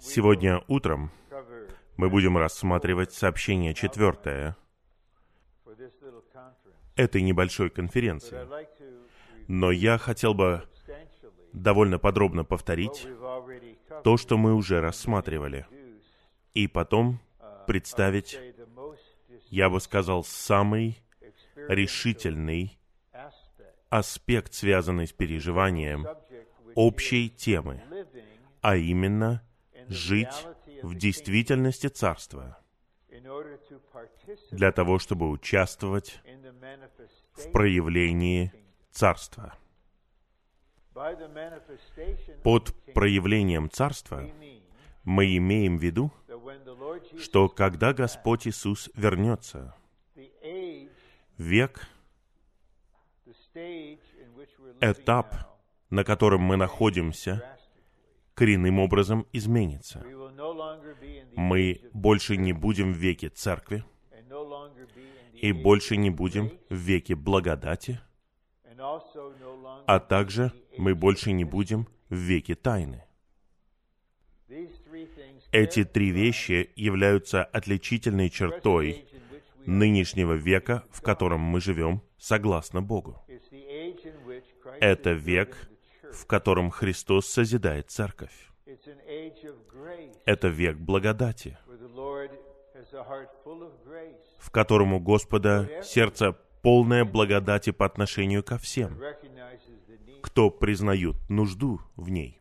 Сегодня утром мы будем рассматривать сообщение четвертое этой небольшой конференции. Но я хотел бы довольно подробно повторить то, что мы уже рассматривали, и потом представить, я бы сказал, самый решительный аспект, связанный с переживанием общей темы, а именно жить в действительности Царства, для того, чтобы участвовать в проявлении Царства. Под проявлением Царства мы имеем в виду, что когда Господь Иисус вернется, век, этап, на котором мы находимся, коренным образом изменится. Мы больше не будем в веке церкви, и больше не будем в веке благодати, а также мы больше не будем в веке тайны. Эти три вещи являются отличительной чертой нынешнего века, в котором мы живем, согласно Богу. Это век, в котором Христос созидает церковь. Это век благодати, в котором у Господа сердце полное благодати по отношению ко всем, кто признают нужду в ней.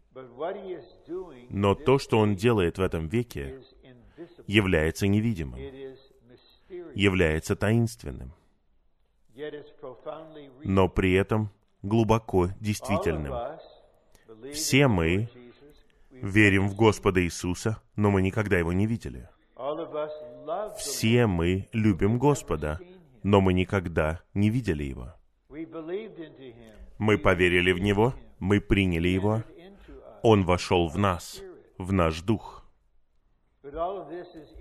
Но то, что Он делает в этом веке, является невидимым, является таинственным, но при этом глубоко действительным. Все мы верим в Господа Иисуса, но мы никогда Его не видели. Все мы любим Господа, но мы никогда не видели Его. Мы поверили в Него, мы приняли Его, Он вошел в нас, в наш дух.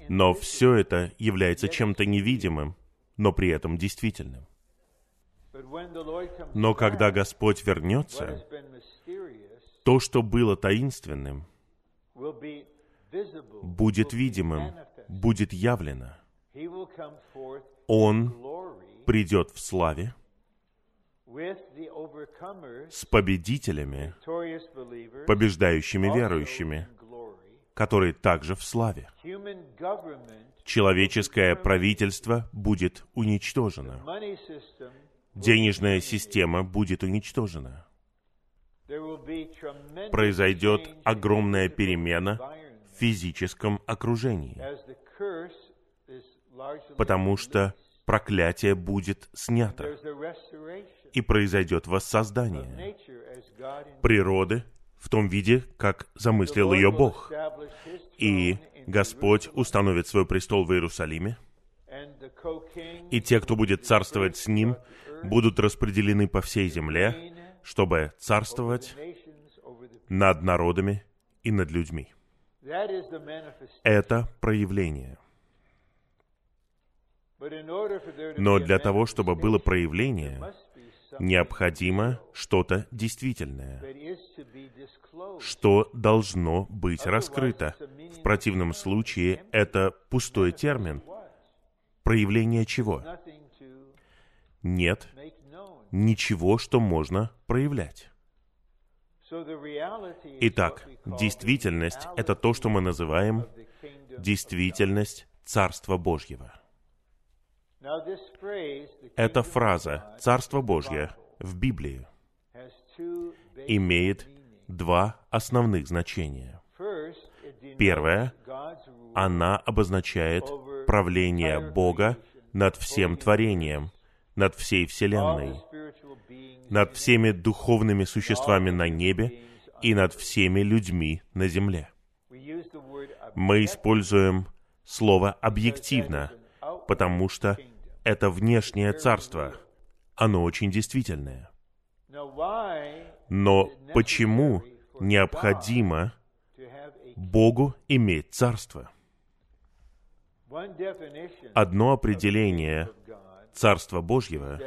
Но все это является чем-то невидимым, но при этом действительным. Но когда Господь вернется, то, что было таинственным, будет видимым, будет явлено. Он придет в славе с победителями, побеждающими верующими, которые также в славе. Человеческое правительство будет уничтожено. Денежная система будет уничтожена. Произойдет огромная перемена в физическом окружении, потому что проклятие будет снято, и произойдет воссоздание природы в том виде, как замыслил ее Бог. И Господь установит свой престол в Иерусалиме, и те, кто будет царствовать с Ним, будут распределены по всей земле, чтобы царствовать над народами и над людьми. Это проявление. Но для того, чтобы было проявление, необходимо что-то действительное, что должно быть раскрыто. В противном случае это пустой термин. Проявление чего? Нет ничего, что можно проявлять. Итак, действительность — это то, что мы называем действительность Царства Божьего. Эта фраза «Царство Божье» в Библии имеет два основных значения. Первое, она обозначает правление Бога над всем творением, над всей Вселенной, над всеми духовными существами на небе и над всеми людьми на земле. Мы используем слово «объективно», потому что это внешнее царство. Оно очень действительное. Но почему необходимо Богу иметь царство? Одно определение Царства Божьего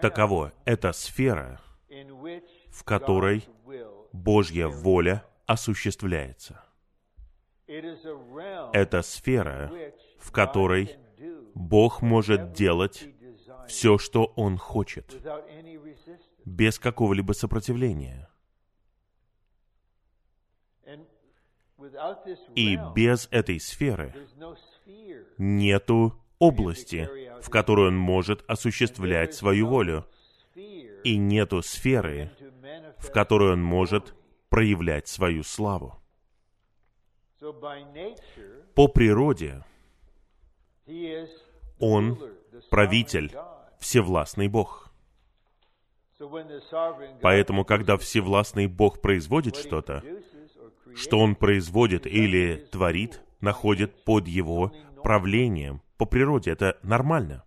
таково. Это сфера, в которой Божья воля осуществляется. Это сфера, в которой Бог может делать все, что Он хочет, без какого-либо сопротивления. И без этой сферы нету области, в которой он может осуществлять свою волю. И нету сферы, в которой он может проявлять свою славу. По природе он правитель, всевластный Бог. Поэтому, когда всевластный Бог производит что-то, что он производит или творит, находит под его правлением. По природе это нормально.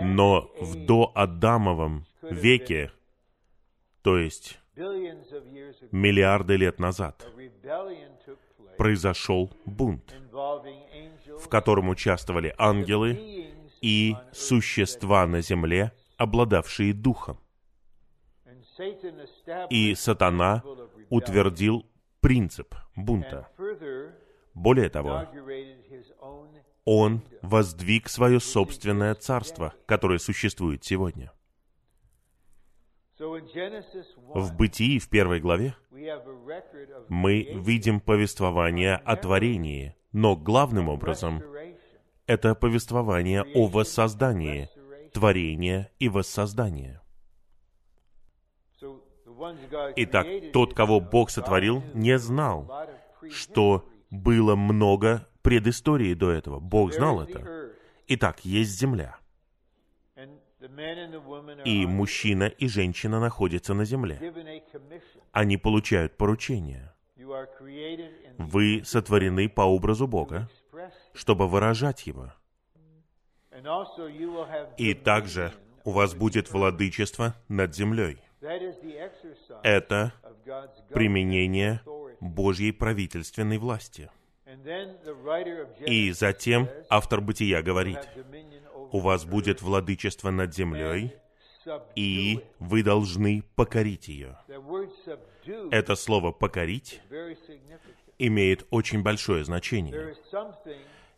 Но в доадамовом веке, то есть миллиарды лет назад, произошел бунт, в котором участвовали ангелы и существа на земле, обладавшие духом. И сатана утвердил принцип бунта. Более того, он воздвиг свое собственное царство, которое существует сегодня. В Бытии, в первой главе, мы видим повествование о творении, но главным образом это повествование о воссоздании, творения и воссоздания. Итак, тот, кого Бог сотворил, не знал, что было много предыстории до этого. Бог знал это. Итак, есть земля. И мужчина и женщина находятся на земле. Они получают поручение. Вы сотворены по образу Бога, чтобы выражать Его. И также у вас будет владычество над землей. Это применение Божьей правительственной власти. И затем автор Бытия говорит, у вас будет владычество над землей, и вы должны покорить ее. Это слово «покорить» имеет очень большое значение.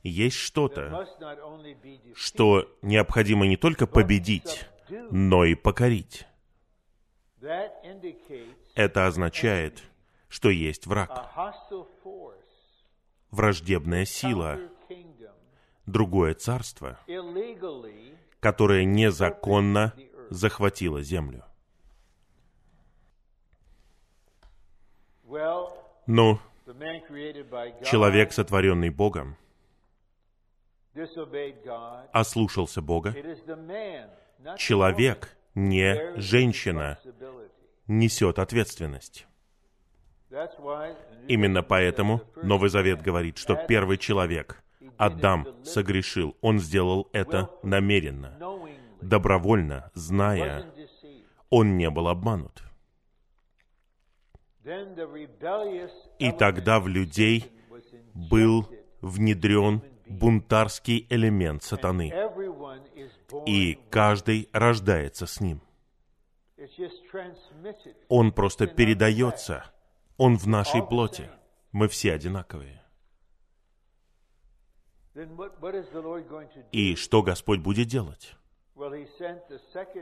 Есть что-то, что необходимо не только победить, но и покорить. Это означает, что есть враг, враждебная сила, другое царство, которое незаконно захватило землю. Ну, человек, сотворенный Богом, ослушался Бога. Человек, не женщина, несет ответственность. Именно поэтому Новый Завет говорит, что первый человек, Адам, согрешил. Он сделал это намеренно, добровольно, зная, он не был обманут. И тогда в людей был внедрен бунтарский элемент сатаны. И каждый рождается с ним. Он просто передается. Он в нашей плоти. Мы все одинаковые. И что Господь будет делать?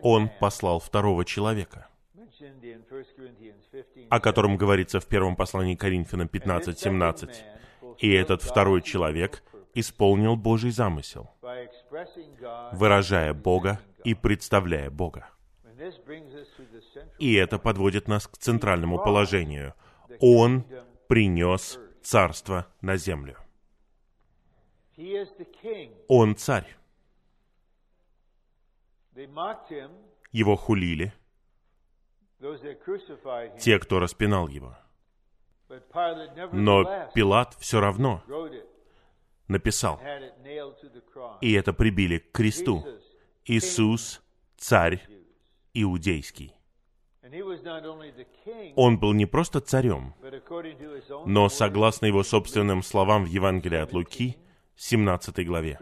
Он послал второго человека, о котором говорится в первом послании Коринфянам 15-17. И этот второй человек исполнил Божий замысел, выражая Бога и представляя Бога. И это подводит нас к центральному положению. Он принес царство на землю. Он царь. Его хулили, те, кто распинал его. Но Пилат все равно написал, и это прибили к кресту. Иисус, царь иудейский. Он был не просто царем, но, согласно его собственным словам в Евангелии от Луки, 17 главе.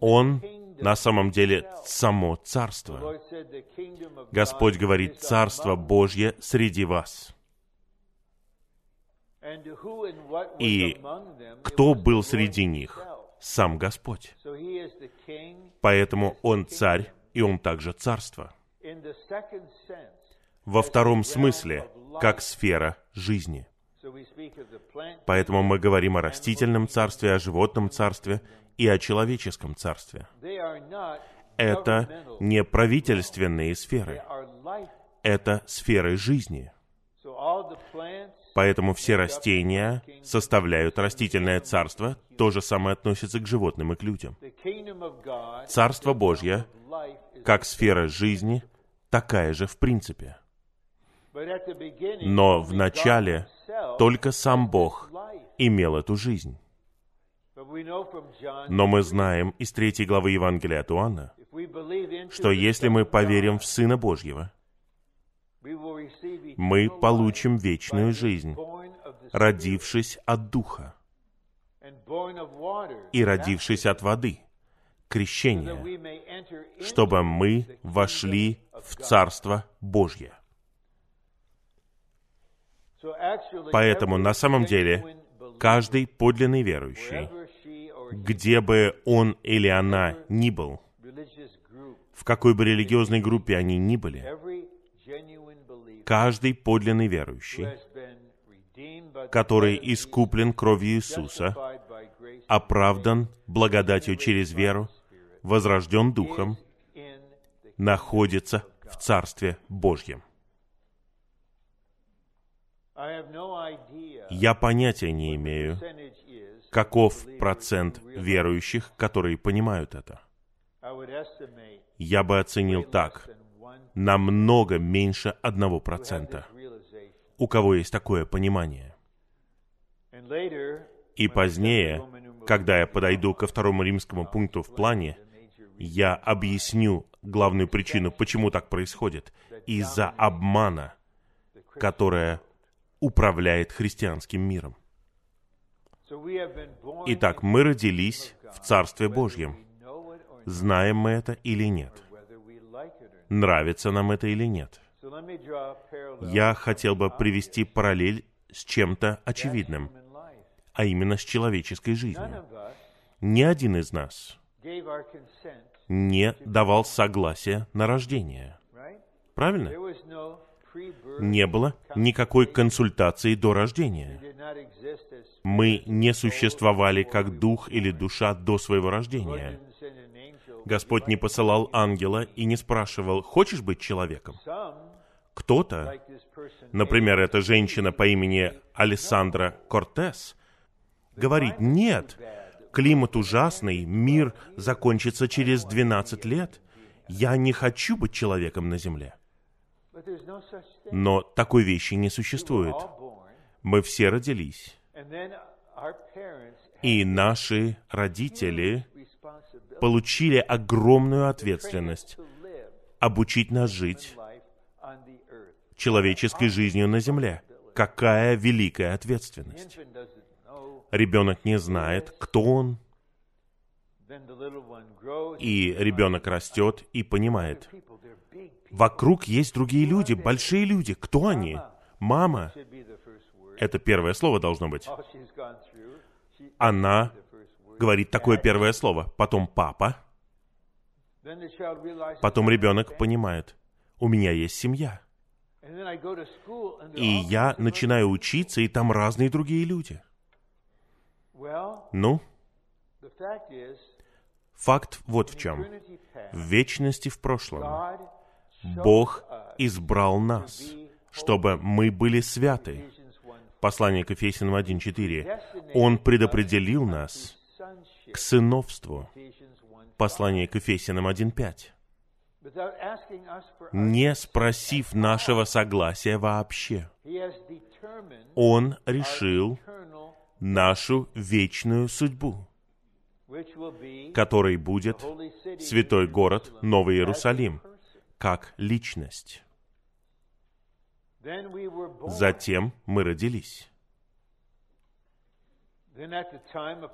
Он на самом деле само царство. Господь говорит, царство Божье среди вас. И кто был среди них? Сам Господь. Поэтому Он царь, и Он также царство. Во втором смысле, как сфера жизни. Поэтому мы говорим о растительном царстве, о животном царстве и о человеческом царстве. Это не правительственные сферы. Это сферы жизни. Поэтому все растения составляют растительное царство, то же самое относится к животным и к людям. Царство Божье, как сфера жизни, такая же в принципе. Но в начале только сам Бог имел эту жизнь. Но мы знаем из третьей главы Евангелия от Иоанна, что если мы поверим в Сына Божьего, мы получим вечную жизнь, родившись от Духа и родившись от воды, крещение, чтобы мы вошли в Царство Божье. Поэтому на самом деле каждый подлинный верующий, где бы он или она ни был, в какой бы религиозной группе они ни были, каждый подлинный верующий, который искуплен кровью Иисуса, оправдан благодатью через веру, возрожден Духом, находится в Царстве Божьем. Я понятия не имею, каков процент верующих, которые понимают это. Я бы оценил так, намного меньше одного процента, у кого есть такое понимание. И позднее, когда я подойду ко второму римскому пункту в плане, я объясню главную причину, почему так происходит. Из-за обмана, которая управляет христианским миром. Итак, мы родились в Царстве Божьем. Знаем мы это или нет? Нравится нам это или нет? Я хотел бы привести параллель с чем-то очевидным, а именно с человеческой жизнью. Ни один из нас не давал согласия на рождение. Правильно? Не было никакой консультации до рождения. Мы не существовали как дух или душа до своего рождения. Господь не посылал ангела и не спрашивал, хочешь быть человеком? Кто-то, например, эта женщина по имени Алессандра Кортес, говорит, нет, климат ужасный, мир закончится через 12 лет. Я не хочу быть человеком на земле. Но такой вещи не существует. Мы все родились. И наши родители получили огромную ответственность обучить нас жить человеческой жизнью на земле. Какая великая ответственность. Ребенок не знает, кто он. И ребенок растет и понимает, Вокруг есть другие люди, большие люди. Кто они? Мама. Это первое слово должно быть. Она говорит такое первое слово. Потом папа. Потом ребенок понимает, у меня есть семья. И я начинаю учиться, и там разные другие люди. Ну, факт вот в чем. В вечности в прошлом Бог избрал нас, чтобы мы были святы. Послание к Ефесянам 1.4. Он предопределил нас к сыновству. Послание к Ефесянам 1.5. Не спросив нашего согласия вообще. Он решил нашу вечную судьбу, которой будет святой город Новый Иерусалим, как личность. Затем мы родились.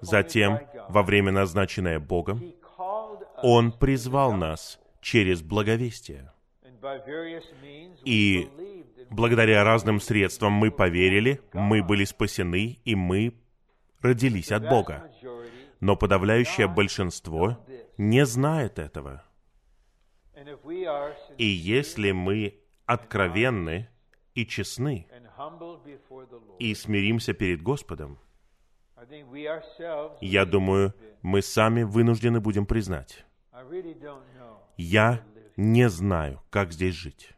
Затем, во время, назначенное Богом, Он призвал нас через благовестие. И благодаря разным средствам мы поверили, мы были спасены, и мы родились от Бога. Но подавляющее большинство не знает этого. И если мы откровенны и честны, и смиримся перед Господом, я думаю, мы сами вынуждены будем признать. Я не знаю, как здесь жить.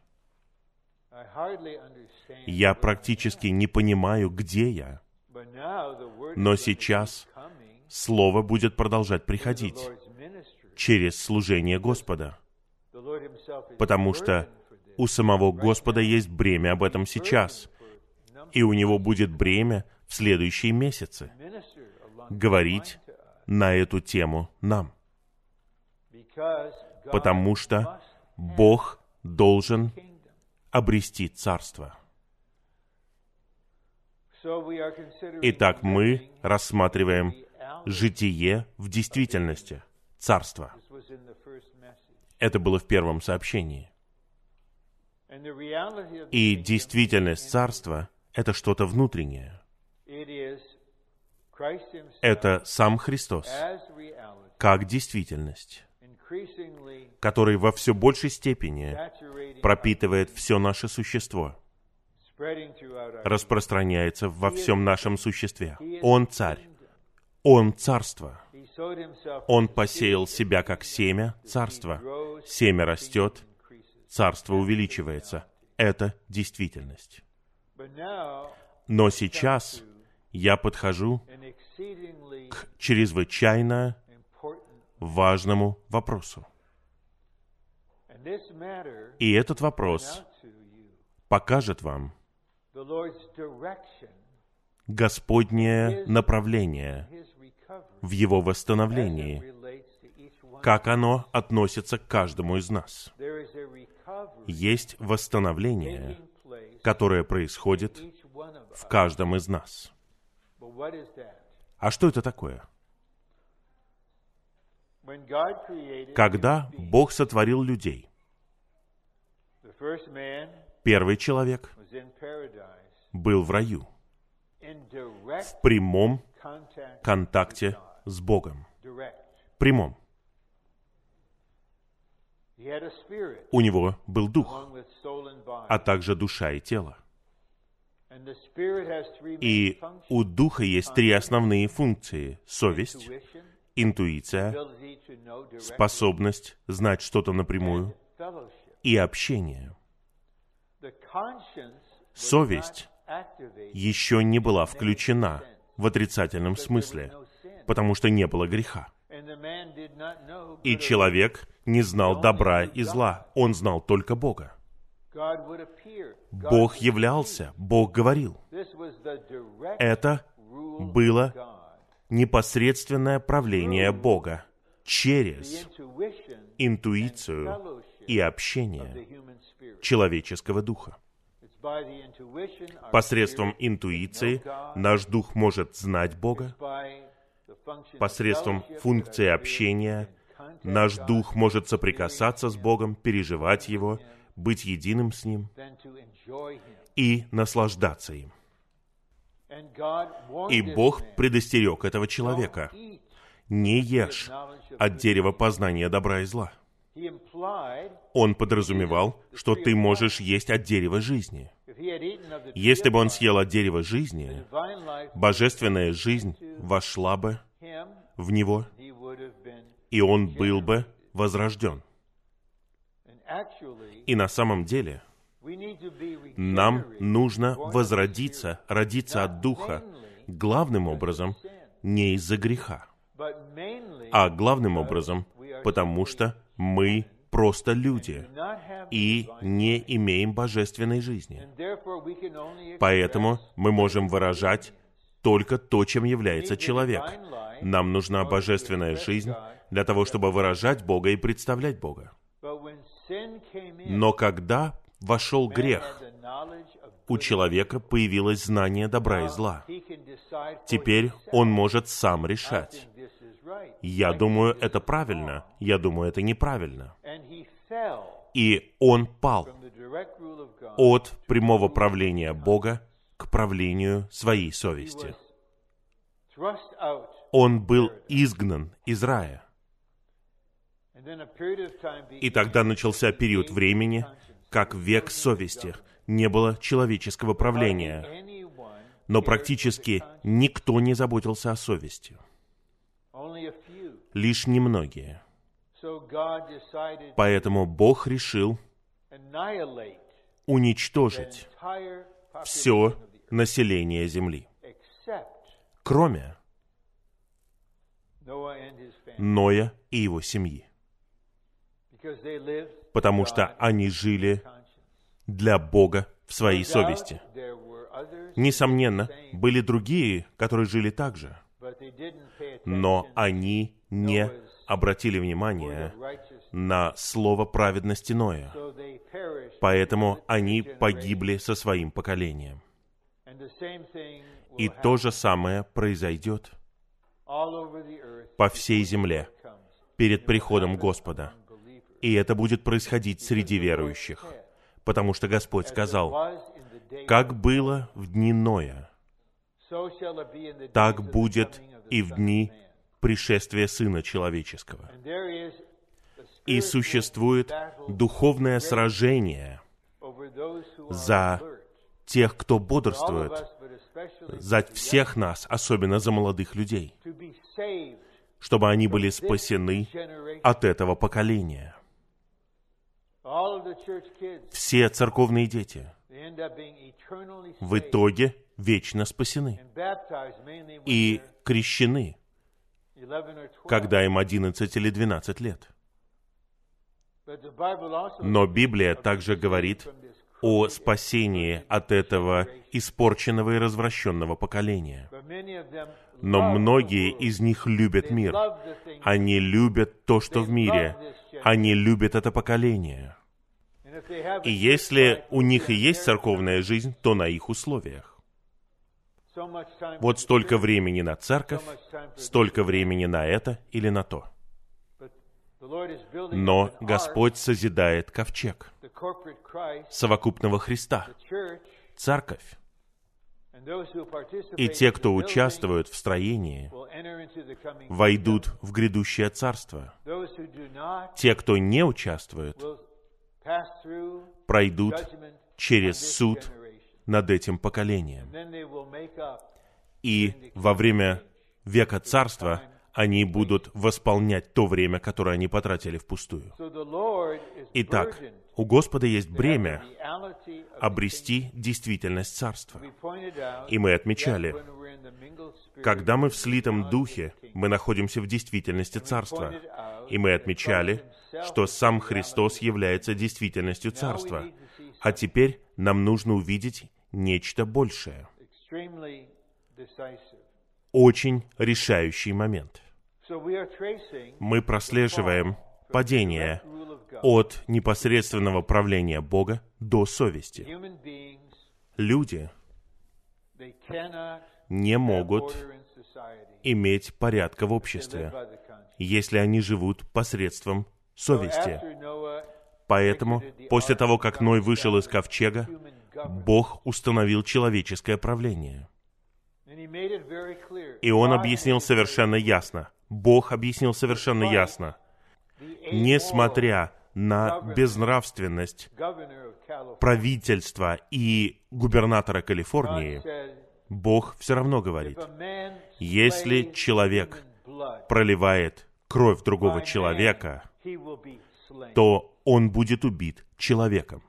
Я практически не понимаю, где я. Но сейчас Слово будет продолжать приходить через служение Господа, потому что у самого Господа есть бремя об этом сейчас, и у Него будет бремя в следующие месяцы говорить на эту тему нам. Потому что Бог должен обрести царство. Итак, мы рассматриваем житие в действительности, царство. Это было в первом сообщении. И действительность царства — это что-то внутреннее. Это сам Христос, как действительность, который во все большей степени пропитывает все наше существо, распространяется во всем нашем существе. Он царь, Он царство. Он посеял себя как семя царства. Семя растет, царство увеличивается. Это действительность. Но сейчас я подхожу к чрезвычайно важному вопросу. И этот вопрос покажет вам Господнее направление в Его восстановлении, как оно относится к каждому из нас. Есть восстановление, которое происходит в каждом из нас. А что это такое? Когда Бог сотворил людей, первый человек был в раю, в прямом контакте с Богом. Прямом. У него был дух, а также душа и тело. И у духа есть три основные функции. Совесть, интуиция, способность знать что-то напрямую и общение. Совесть еще не была включена в отрицательном смысле, потому что не было греха. И человек не знал добра и зла, он знал только Бога. Бог являлся, Бог говорил. Это было непосредственное правление Бога через интуицию и общение человеческого духа. Посредством интуиции наш дух может знать Бога. Посредством функции общения наш дух может соприкасаться с Богом, переживать Его, быть единым с Ним и наслаждаться им. И Бог предостерег этого человека. Не ешь от дерева познания добра и зла. Он подразумевал, что ты можешь есть от дерева жизни. Если бы он съел от дерева жизни, божественная жизнь вошла бы в него, и он был бы возрожден. И на самом деле, нам нужно возродиться, родиться от Духа, главным образом не из-за греха, а главным образом, потому что мы просто люди и не имеем божественной жизни. Поэтому мы можем выражать только то, чем является человек. Нам нужна божественная жизнь для того, чтобы выражать Бога и представлять Бога. Но когда вошел грех, у человека появилось знание добра и зла. Теперь он может сам решать. Я думаю, это правильно. Я думаю, это неправильно. И он пал от прямого правления Бога к правлению своей совести. Он был изгнан из рая. И тогда начался период времени, как век совести. Не было человеческого правления. Но практически никто не заботился о совести. Лишь немногие. Поэтому Бог решил уничтожить все население Земли, кроме Ноя и его семьи, потому что они жили для Бога в своей совести. Несомненно, были другие, которые жили так же, но они не обратили внимание на слово праведности Ноя. Поэтому они погибли со своим поколением. И то же самое произойдет по всей земле перед приходом Господа. И это будет происходить среди верующих. Потому что Господь сказал, как было в дни Ноя, так будет и в дни пришествия Сына Человеческого. И существует духовное сражение за тех, кто бодрствует, за всех нас, особенно за молодых людей, чтобы они были спасены от этого поколения. Все церковные дети в итоге вечно спасены и крещены, когда им 11 или 12 лет. Но Библия также говорит о спасении от этого испорченного и развращенного поколения. Но многие из них любят мир. Они любят то, что в мире. Они любят это поколение. И если у них и есть церковная жизнь, то на их условиях. Вот столько времени на церковь, столько времени на это или на то. Но Господь созидает ковчег совокупного Христа, церковь. И те, кто участвуют в строении, войдут в грядущее царство. Те, кто не участвует, пройдут через суд над этим поколением. И во время века царства они будут восполнять то время, которое они потратили впустую. Итак, у Господа есть бремя обрести действительность Царства. И мы отмечали, когда мы в слитом духе, мы находимся в действительности Царства. И мы отмечали, что сам Христос является действительностью Царства. А теперь нам нужно увидеть нечто большее. Очень решающий момент. Мы прослеживаем падение от непосредственного правления Бога до совести. Люди не могут иметь порядка в обществе, если они живут посредством совести. Поэтому, после того, как Ной вышел из ковчега, Бог установил человеческое правление. И он объяснил совершенно ясно. Бог объяснил совершенно ясно. Несмотря на безнравственность правительства и губернатора Калифорнии, Бог все равно говорит, если человек проливает кровь другого человека, то он будет убит человеком.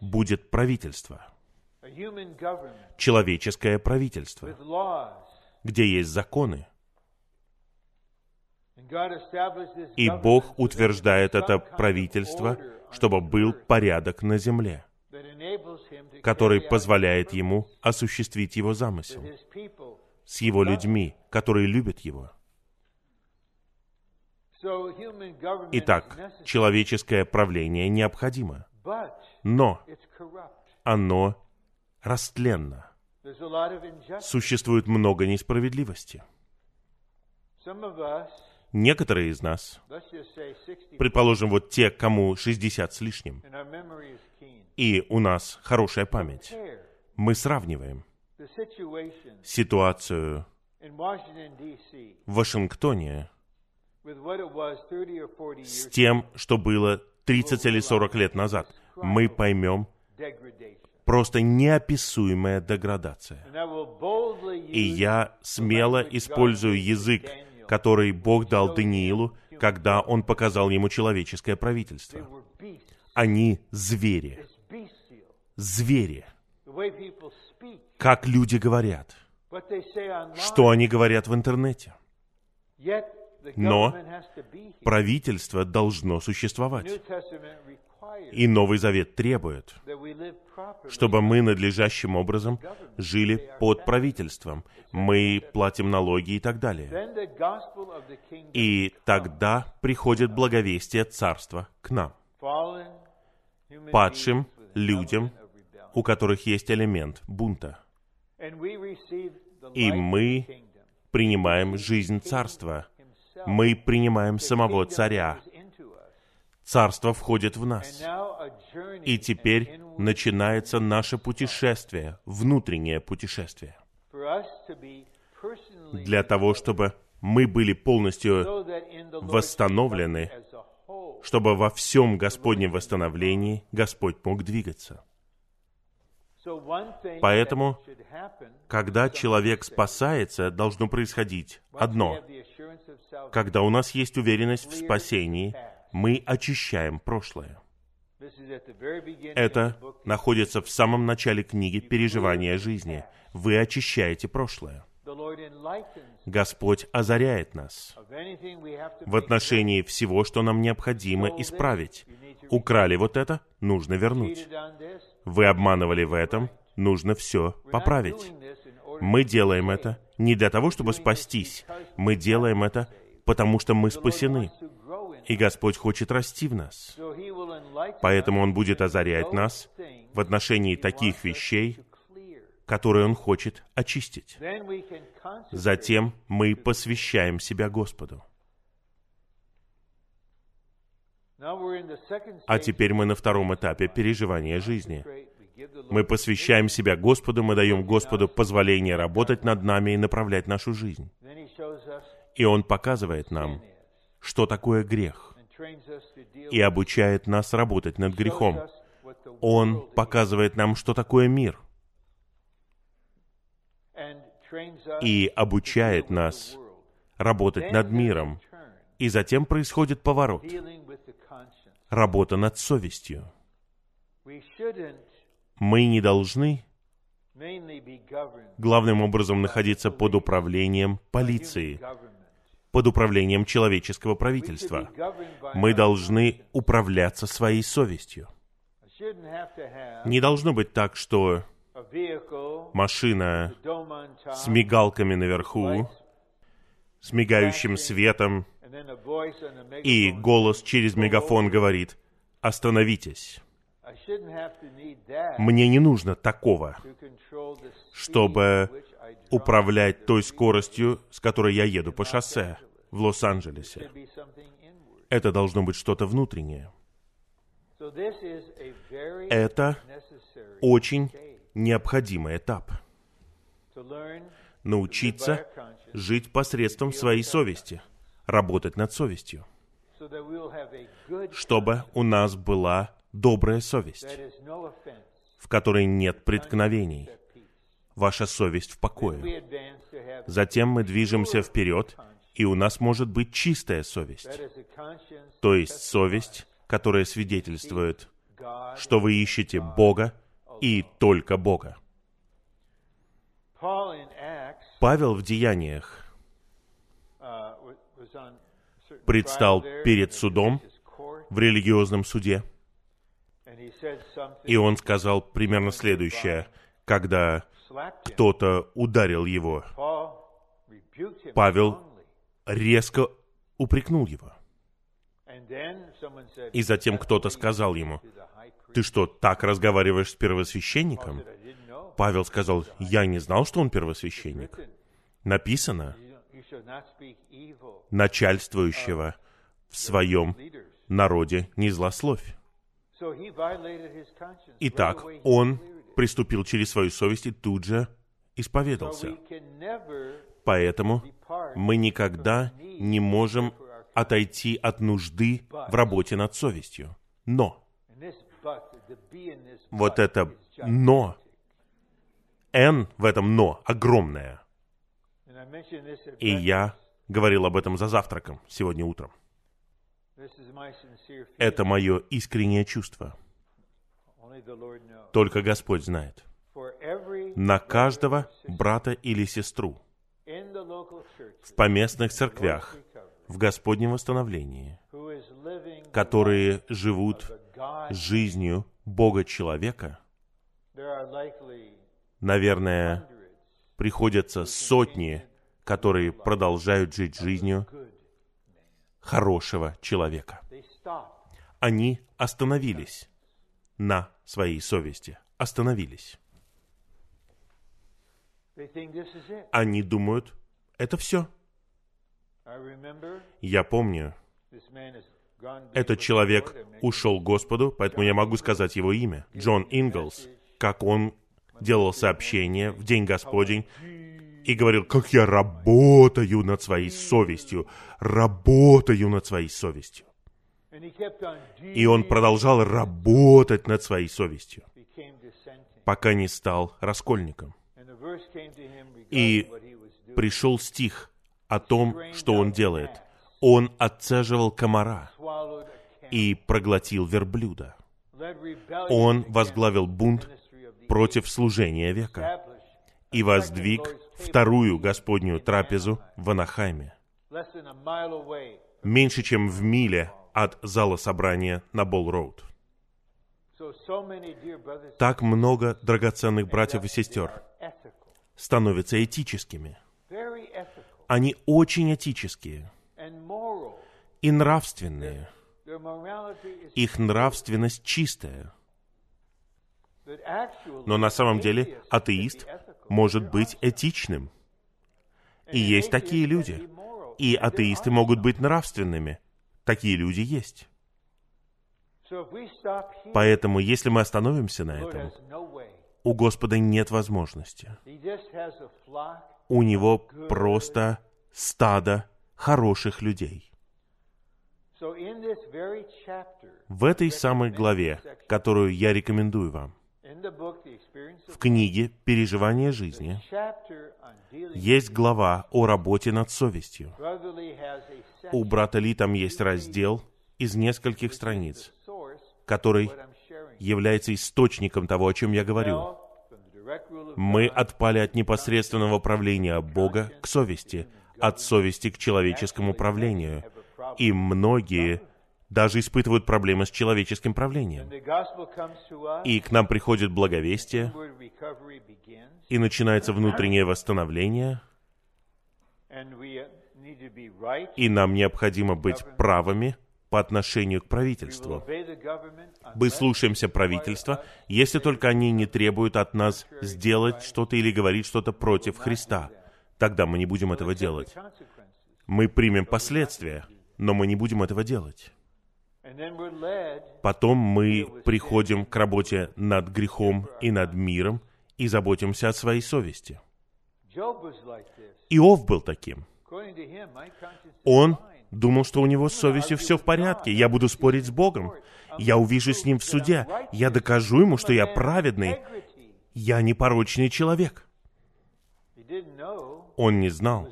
Будет правительство, человеческое правительство, где есть законы, и Бог утверждает это правительство, чтобы был порядок на земле, который позволяет ему осуществить его замысел с его людьми, которые любят его. Итак, человеческое правление необходимо, но оно растленно. Существует много несправедливости. Некоторые из нас, let's just say 60, предположим, вот те, кому 60 с лишним, и у нас хорошая память, мы сравниваем ситуацию в Вашингтоне с тем, что было 30 или 40 лет назад, мы поймем просто неописуемая деградация. И я смело использую язык, который Бог дал Даниилу, когда он показал ему человеческое правительство. Они звери. Звери. Как люди говорят. Что они говорят в интернете. Но. Правительство должно существовать. И Новый Завет требует, чтобы мы надлежащим образом жили под правительством. Мы платим налоги и так далее. И тогда приходит благовестие Царства к нам, падшим людям, у которых есть элемент бунта. И мы принимаем жизнь Царства. Мы принимаем самого Царя. Царство входит в нас. И теперь начинается наше путешествие, внутреннее путешествие. Для того, чтобы мы были полностью, восстановлены, чтобы во всем Господнем восстановлении Господь мог двигаться. Поэтому, Когда человек спасается, должно происходить одно. Когда у нас есть уверенность в спасении, мы очищаем прошлое. Это находится в самом начале книги «Переживания жизни». Вы очищаете прошлое. Господь озаряет нас в отношении всего, что нам необходимо исправить. Украли вот это, нужно вернуть. Вы обманывали в этом, нужно все поправить. Мы делаем это не для того, чтобы спастись. Мы делаем это, потому что мы спасены. И. Господь хочет расти в нас. Поэтому Он будет озарять нас в отношении таких вещей, которые Он хочет очистить. Затем мы посвящаем себя Господу. А теперь мы на втором этапе переживания жизни. Мы посвящаем себя Господу, мы даем Господу позволение работать над нами и направлять нашу жизнь. И Он показывает нам, что такое грех, и обучает нас работать над грехом. Он показывает нам, что такое мир, и обучает нас работать над миром. И затем происходит поворот, работа над совестью. Мы не должны главным образом находиться под управлением полиции, под управлением человеческого правительства. Мы должны управляться своей совестью. Не должно быть так, что машина с мигалками наверху, с мигающим светом, и голос через мегафон говорит «Остановитесь». Мне не нужно такого, чтобы управлять той скоростью, с которой я еду по шоссе в Лос-Анджелесе. Это должно быть что-то внутреннее. Это очень необходимый этап. Научиться жить посредством своей совести, работать над совестью, чтобы у нас была добрая совесть, в которой нет преткновений, ваша совесть в покое. Затем мы движемся вперед, и у нас может быть чистая совесть, то есть совесть, которая свидетельствует, что вы ищете Бога и только Бога. Павел в Деяниях предстал перед судом в религиозном суде, и он сказал примерно следующее, когда кто-то ударил его, Павел резко упрекнул его. И затем "That's кто-то сказал ему, to the high priest." ты что, так разговариваешь с первосвященником? Павел сказал, я не знал, что он первосвященник. Написано, Evil начальствующего в своем народе не злословь. Итак, он приступил через свою совесть и тут же исповедался. Поэтому мы никогда не можем отойти от нужды в работе над совестью. Но вот это. «но», «н» в этом «но» огромное. И я говорил об этом за завтраком сегодня утром. Это мое искреннее чувство. Только Господь знает. На каждого брата или сестру в поместных церквях в Господнем восстановлении, которые живут жизнью Бога-человека, наверное, приходятся сотни, которые продолжают жить жизнью хорошего человека. Они остановились на своей совести. Остановились. Они думают, это все. Я помню, этот человек ушел к Господу, поэтому я могу сказать его имя. Джон Инглс. Как он делал сообщение в День Господень и говорил, как я работаю над своей совестью, работаю над своей совестью. И он продолжал работать над своей совестью, пока не стал раскольником. И. Пришел стих о том, что он делает. Он отцеживал комара и проглотил верблюда. Он возглавил бунт против служения века и воздвиг вторую Господнюю трапезу в Анахайме, меньше чем в миле от зала собрания на Болл-Роуд. Так много драгоценных братьев и сестер становятся этическими. Они очень этические и нравственные. Их нравственность чистая. Но на самом деле атеист. Может быть этичным. И есть такие люди. И атеисты могут быть нравственными. Такие люди есть. Поэтому, если мы остановимся на этом, у Господа нет возможности. У Него просто стадо хороших людей. В этой самой главе, которую я рекомендую вам, в книге «Переживание жизни» есть глава о работе над совестью. У брата Ли там есть раздел из нескольких страниц, который является источником того, о чем я говорю. Мы отпали от непосредственного правления Бога к совести, от совести к человеческому правлению. И многие даже испытывают проблемы с человеческим правлением. И к нам приходит благовестие, и начинается внутреннее восстановление, и нам необходимо быть правыми по отношению к правительству. Мы слушаемся правительства, если только они не требуют от нас сделать что-то или говорить что-то против Христа. Тогда мы не будем этого делать. Мы примем последствия, но мы не будем этого делать. Потом мы приходим к работе над грехом и над миром и заботимся о своей совести. Иов был таким. Он думал, что у него с совестью все в порядке. Я буду спорить с Богом. Я увижу с ним в суде. Я докажу ему, что я праведный. Я непорочный человек. Он не знал,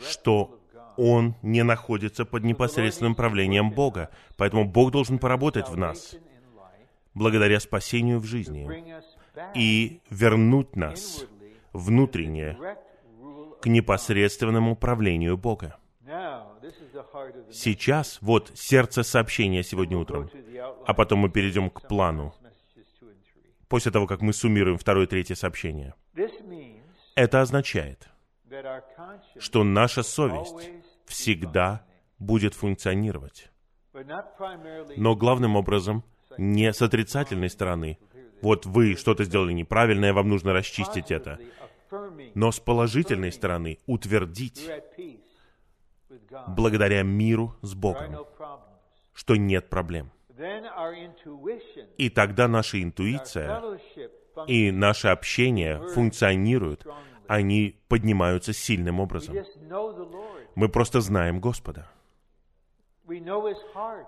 что. Он не находится под непосредственным правлением Бога. Поэтому Бог должен поработать в нас благодаря спасению в жизни и вернуть нас внутренне к непосредственному правлению Бога. Сейчас вот сердце сообщения сегодня утром, а потом мы перейдем к плану, после того, как мы суммируем второе и третье сообщение. Это означает, что наша совесть всегда будет функционировать, но главным образом Не с отрицательной стороны. Вот вы что-то сделали неправильное, вам нужно расчистить это. Но с положительной стороны утвердить благодаря миру с Богом, что нет проблем. И тогда наша интуиция и наше общение функционируют, они поднимаются сильным образом. Мы просто знаем Господа.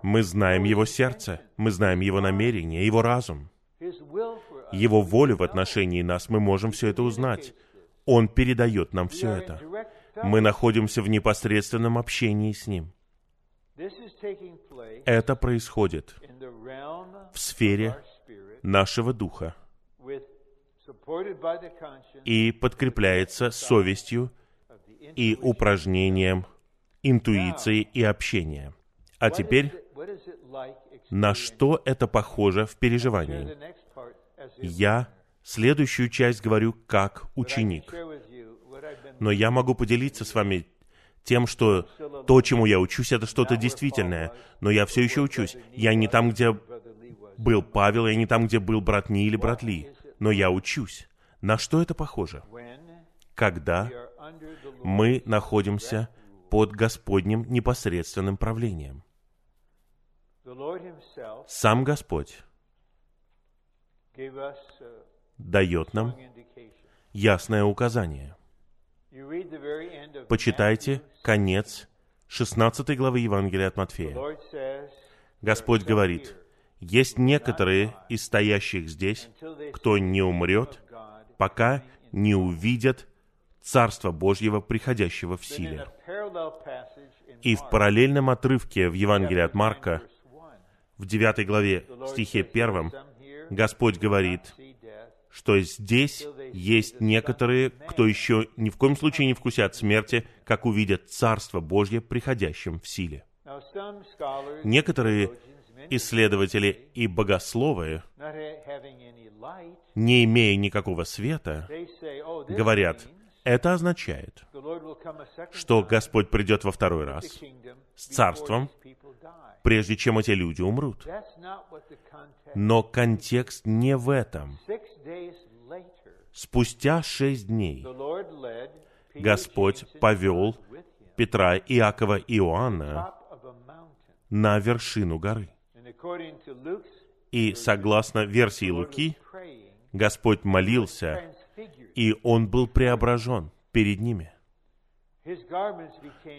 Мы знаем Его сердце, мы знаем Его намерение, Его разум. Его волю в отношении нас мы можем все это узнать. Он передает нам все это. Мы находимся в непосредственном общении с Ним. Это происходит в сфере нашего духа и подкрепляется совестью и упражнением интуиции и общения. А теперь, на что это похоже в переживании? Я следующую часть говорю как ученик. Но я могу поделиться с вами тем, что то, чему я учусь, это что-то действительное. Но я все еще учусь. Я не там, где был Павел, я не там, где был брат Ни или брат Ли. Но я учусь. На что это похоже? Когда мы находимся под Господним непосредственным правлением. Сам Господь дает нам ясное указание. Почитайте конец 16 главы Евангелия от Матфея. Господь говорит, есть некоторые из стоящих здесь, кто не умрет, пока не увидят Царства Божьего, приходящего в силе. И в параллельном отрывке в Евангелии от Марка, в 9 главе, стихе 1, Господь говорит, что здесь есть некоторые, кто еще ни в коем случае не вкусят смерти, как увидят Царство Божье приходящим в силе. Некоторые исследователи и богословы, не имея никакого света, говорят, это означает, что Господь придет во второй раз с царством, прежде чем эти люди умрут. Но контекст не в этом. Спустя шесть дней Господь повел Петра, Иакова и Иоанна на вершину горы. И согласно версии Луки, Господь молился, и Он был преображен перед ними.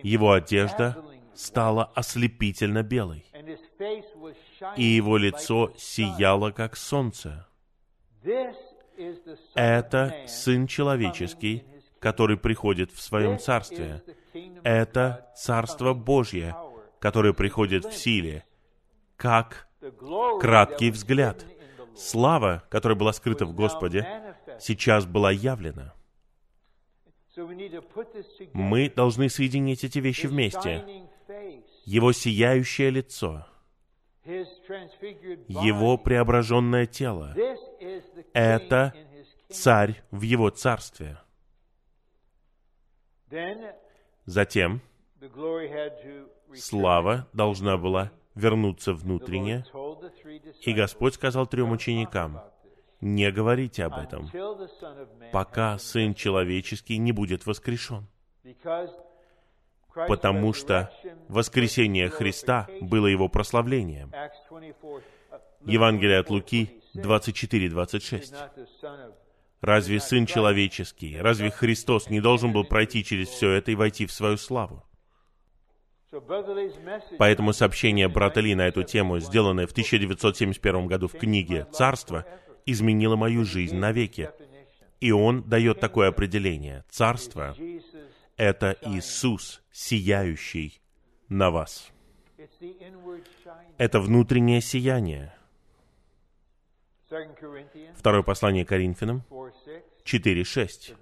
Его одежда стала ослепительно белой, и его лицо сияло, как солнце. Это Сын Человеческий, который приходит в Своем Царстве. Это Царство Божье, которое приходит в силе, как краткий взгляд. Слава, которая была скрыта в Господе, сейчас была явлена. Мы должны соединить эти вещи вместе. Его сияющее лицо, его преображенное тело — это царь в его царстве. Затем слава должна была вернуться внутренне, и Господь сказал трем ученикам, не говорите об этом, пока Сын Человеческий не будет воскрешен. Потому что воскресение Христа было Его прославлением. Евангелие от Луки 24-26. Разве Сын Человеческий, разве Христос не должен был пройти через все это и войти в свою славу? Поэтому сообщение брата Ли на эту тему, сделанное в 1971 году в книге «Царство», изменило мою жизнь навеки. И он дает такое определение. Царство — это Иисус, сияющий на вас. Это внутреннее сияние. Второе послание Коринфянам 4.6.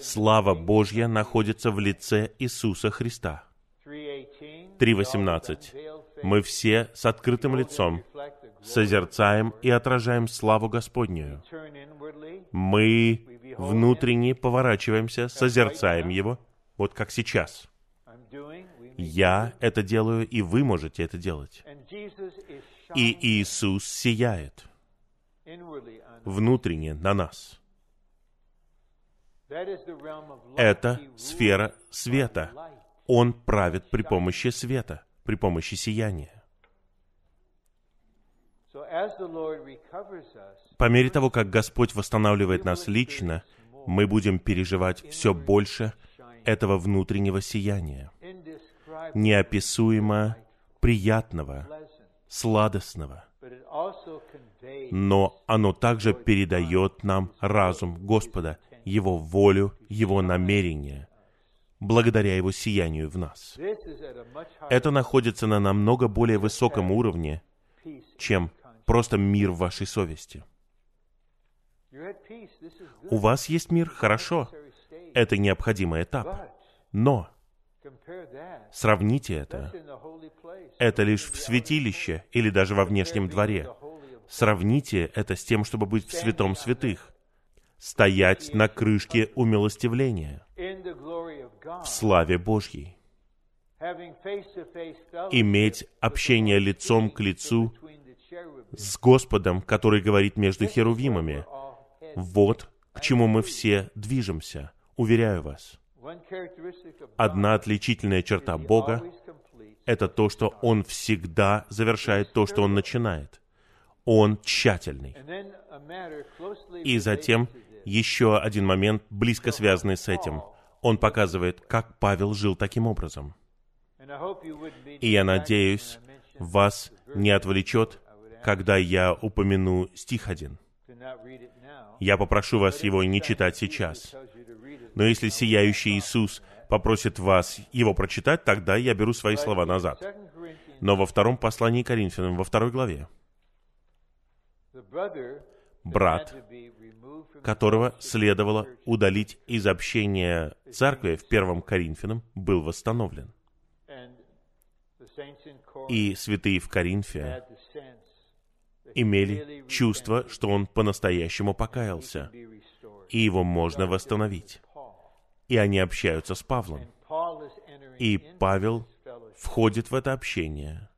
Слава Божья находится в лице Иисуса Христа. 3.18. Мы все с открытым лицом созерцаем и отражаем славу Господнюю. Мы внутренне поворачиваемся, созерцаем Его, вот как сейчас. Я это делаю, и вы можете это делать. И Иисус сияет внутренне на нас. Это сфера света. Он правит при помощи света, при помощи сияния. По мере того, как Господь восстанавливает нас лично, мы будем переживать все больше этого внутреннего сияния, неописуемо приятного, сладостного, но оно также передает нам разум Господа, Его волю, Его намерения, благодаря Его сиянию в нас. Это находится на намного более высоком уровне, чем просто мир в вашей совести. У вас есть мир, хорошо, это необходимый этап. Но сравните это. Это лишь в святилище или даже во внешнем дворе. Сравните это с тем, чтобы быть в святом святых. Стоять на крышке умилостивления в славе Божьей. Иметь общение лицом к лицу с Господом, который говорит между херувимами. Вот к чему мы все движемся, уверяю вас. Одна отличительная черта Бога это то, что Он всегда завершает то, что Он начинает. Он тщательный. И затем еще один момент, близко связанный с этим. Он показывает, как Павел жил таким образом. И я надеюсь, вас не отвлечет, когда я упомяну стих один. Я попрошу вас его не читать сейчас. Но если сияющий Иисус попросит вас его прочитать, тогда я беру свои слова назад. 2 Corinthians, Но во втором послании Коринфянам, во второй главе, брат, которого следовало удалить из общения церкви в первом Коринфянам, был восстановлен. И святые в Коринфе имели чувство, что он по-настоящему покаялся, и его можно восстановить. И они общаются с Павлом. И Павел входит в это общение.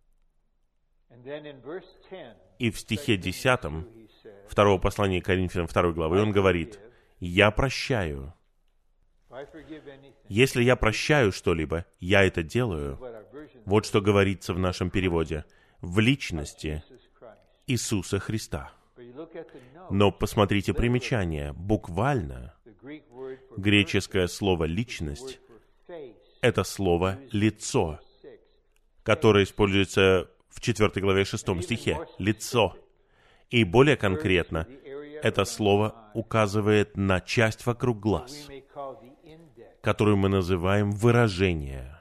And then in verse 10, И в стихе 10 he said, второго послания Коринфянам второй главы он говорит, «Я прощаю. Если я прощаю что-либо, я это делаю». Вот что говорится в нашем переводе. В личности. Иисуса Христа. Но посмотрите примечание. Буквально греческое слово «личность» это слово «лицо», которое используется в 4 главе 6 стихе. «Лицо». И более конкретно, это слово указывает на часть вокруг глаз, которую мы называем выражение.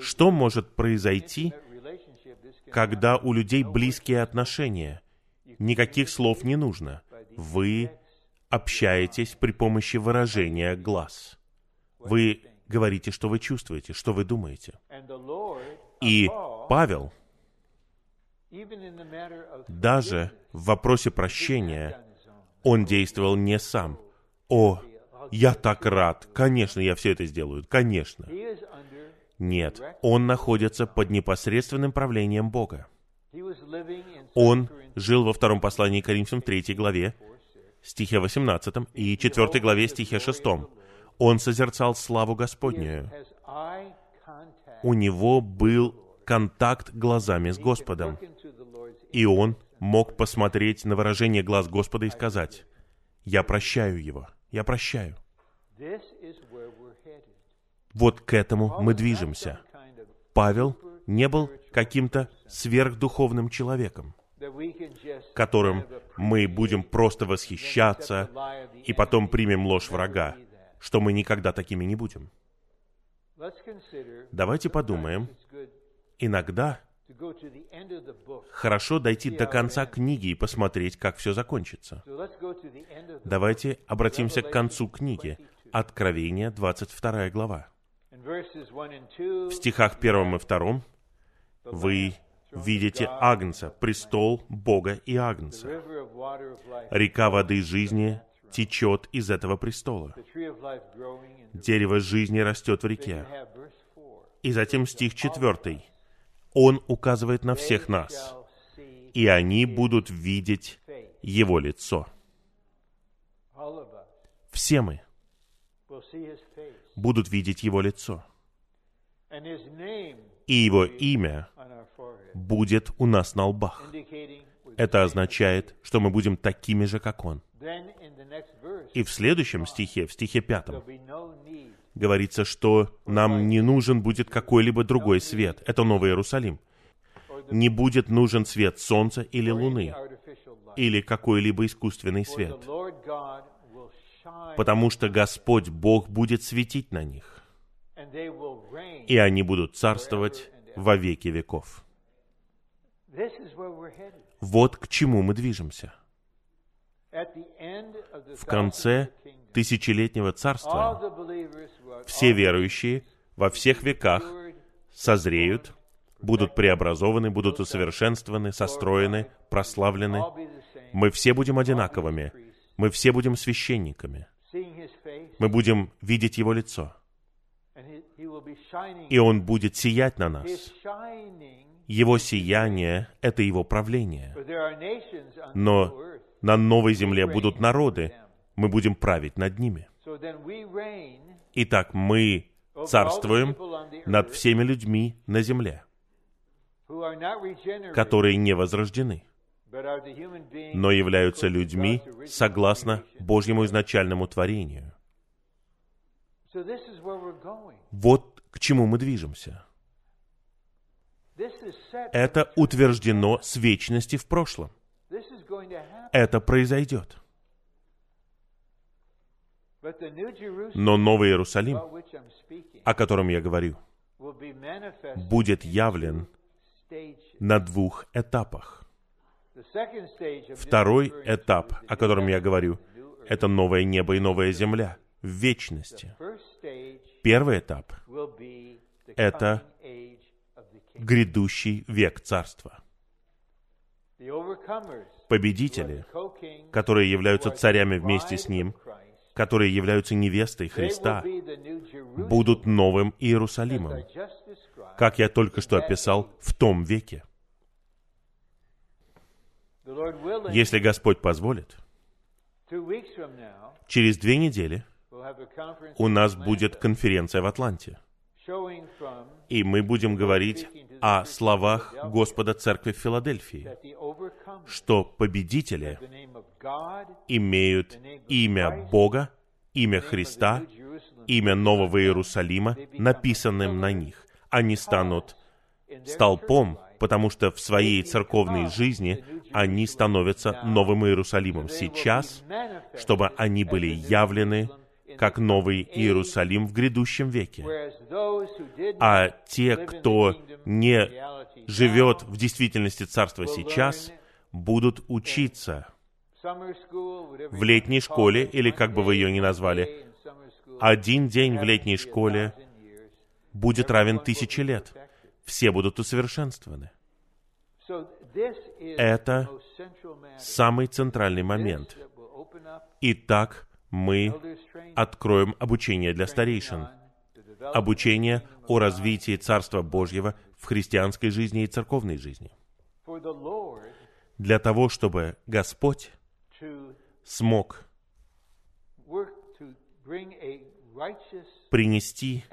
Что может произойти, когда у людей близкие отношения? Никаких слов не нужно. Вы общаетесь при помощи выражения глаз. Вы говорите, что вы чувствуете, что вы думаете. И Павел даже в вопросе прощения, он действовал не сам. О, я так рад. Конечно, я все это сделаю. Конечно. Нет, он находится под непосредственным правлением Бога. Он 2 Corinthians жил во втором послании к Коринфянам 3 главе, 4, 6. стихе 18 и 4 главе, стихе 6. Он созерцал славу Господнюю. У него был контакт глазами с Господом. И он мог посмотреть на выражение глаз Господа и сказать, «Я прощаю его, я прощаю». Вот к этому мы движемся. Kind of Павел не был каким-то сверхдуховным человеком, которым мы будем просто восхищаться и потом примем ложь врага, что мы никогда такими не будем. Давайте подумаем, иногда хорошо дойти до конца книги и посмотреть, как все закончится. Давайте обратимся к концу книги. Откровение, 22 глава. В стихах первом и втором вы видите Агнца, престол Бога и Агнца. Река воды жизни течет из этого престола. Дерево жизни растет в реке. have verse 4. И затем стих четвертый. Он указывает на всех нас, и они будут видеть Его лицо. Все мы будут видеть Его лицо. И Его имя будет у нас на лбах. Это означает, что мы будем такими же, как Он. И в следующем стихе, в стихе пятом, говорится, что нам не нужен будет какой-либо другой свет. Это Новый Иерусалим. Не будет нужен свет солнца или луны, или какой-либо искусственный свет. Потому что Господь Бог будет светить на них, и они будут царствовать во веки веков. Вот к чему мы движемся. В конце тысячелетнего царства все верующие во всех веках созреют, будут преобразованы, будут усовершенствованы, состроены, прославлены. Мы все будем одинаковыми. Мы все будем священниками. Мы будем видеть Его лицо. И Он будет сиять на нас. Его сияние — это Его правление. Но на новой земле будут народы, мы будем править над ними. Итак, мы царствуем над всеми людьми на земле, которые не возрождены, но являются людьми согласно Божьему изначальному творению. Вот к чему мы движемся. Это утверждено с вечности в прошлом. Это произойдет. Но Новый Иерусалим, о котором я говорю, будет явлен на двух этапах. Второй этап, о котором я говорю, это новое небо и новая земля в вечности. Первый этап — это грядущий век царства. Победители, которые являются царями вместе с Ним, которые являются невестой Христа, будут новым Иерусалимом, как я только что описал, в том веке. Если Господь позволит, через две недели у нас будет конференция в Атланте. И мы будем говорить о словах Господа Церкви в Филадельфии, что победители имеют имя Бога, имя Христа, имя Нового Иерусалима, написанным на них. Они станут столпом, потому что в своей церковной жизни они становятся Новым Иерусалимом сейчас, чтобы они были явлены как Новый Иерусалим в грядущем веке. А те, кто не живет в действительности Царства сейчас, будут учиться в летней школе, или как бы вы ее ни назвали. Один день в летней школе будет равен тысяче лет. Все будут усовершенствованы. Это самый центральный момент. Итак, мы откроем обучение для старейшин. Обучение о развитии Царства Божьего в христианской жизни и церковной жизни. Для того, чтобы Господь смог принести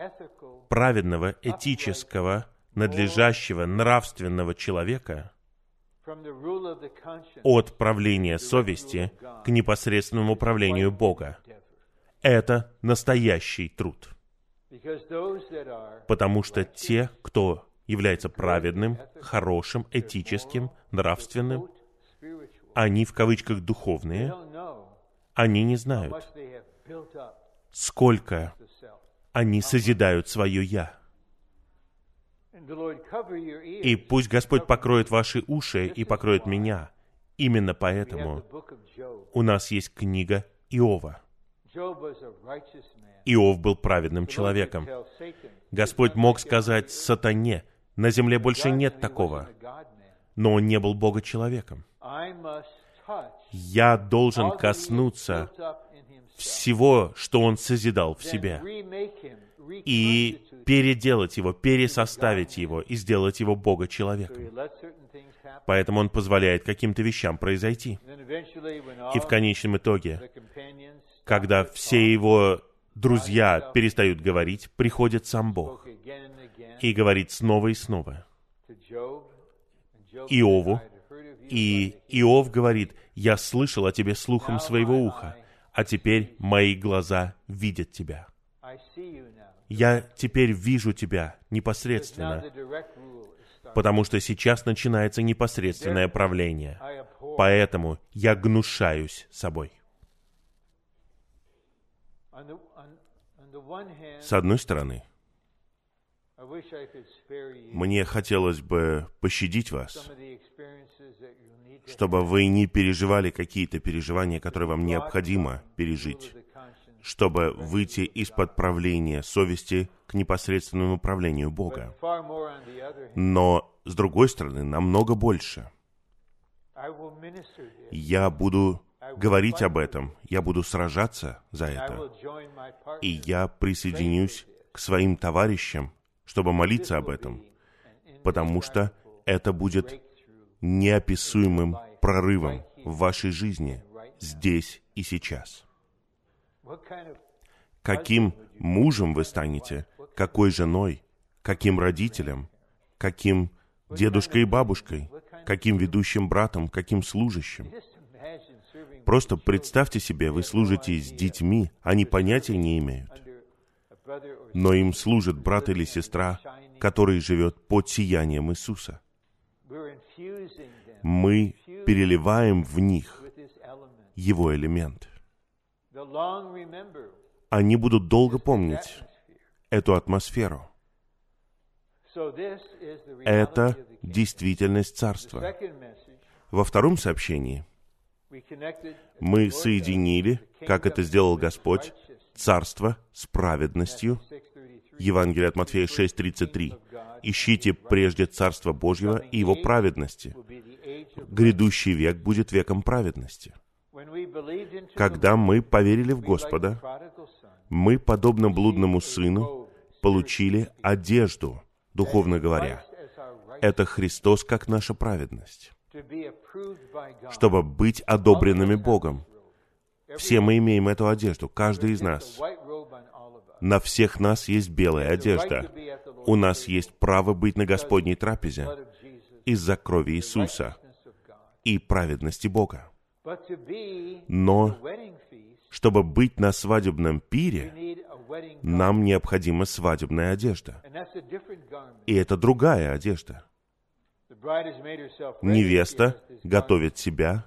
праведного, этического, надлежащего, нравственного человека от правления совести к непосредственному управлению Бога. Это настоящий труд. Потому что те, кто является праведным, хорошим, этическим, нравственным, они в кавычках духовные, они не знают, сколько они созидают свое «я». И пусть Господь покроет ваши уши и покроет меня. Именно поэтому у нас есть книга Иова. Иов был праведным человеком. Господь мог сказать сатане, на земле больше нет такого. Но он не был Бога человеком. Я должен коснуться всего, что он созидал в себе, и переделать его, пересоставить его и сделать его Бога человеком. Поэтому он позволяет каким-то вещам произойти. И в конечном итоге, когда все его друзья перестают говорить, приходит сам Бог и говорит снова и снова. Иову, и Иов говорит, «Я слышал о тебе слухом своего уха, а теперь мои глаза видят тебя. Я теперь вижу тебя непосредственно, потому что сейчас начинается непосредственное правление. Поэтому я гнушаюсь собой. С одной стороны, мне хотелось бы пощадить вас, чтобы вы не переживали какие-то переживания, которые вам необходимо пережить, чтобы выйти из-под правления совести к непосредственному управлению Бога. Но, с другой стороны, намного больше. Я буду говорить об этом, я буду сражаться за это, и я присоединюсь к своим товарищам, чтобы молиться об этом, потому что это будет неописуемым прорывом в вашей жизни, здесь и сейчас. Каким мужем вы станете, какой женой, каким родителем, каким дедушкой и бабушкой, каким ведущим братом, каким служащим. Просто представьте себе, вы служите с детьми, они понятия не имеют. Но им служит брат или сестра, который живет под сиянием Иисуса мы переливаем в них его элемент. Они будут долго помнить эту атмосферу. Это действительность Царства. Во втором сообщении мы соединили, как это сделал Господь, Царство с праведностью. Евангелие от Матфея 6.33. «Ищите прежде Царство Божьего и Его праведности, грядущий век будет веком праведности. Когда мы поверили в Господа, мы, подобно блудному сыну, получили одежду, духовно говоря. Это Христос как наша праведность. Чтобы быть одобренными Богом. Все мы имеем эту одежду, каждый из нас. На всех нас есть белая одежда. У нас есть право быть на Господней трапезе из-за крови Иисуса и праведности Бога. Но чтобы быть на свадебном пире, нам необходима свадебная одежда. И это другая одежда. Невеста готовит себя.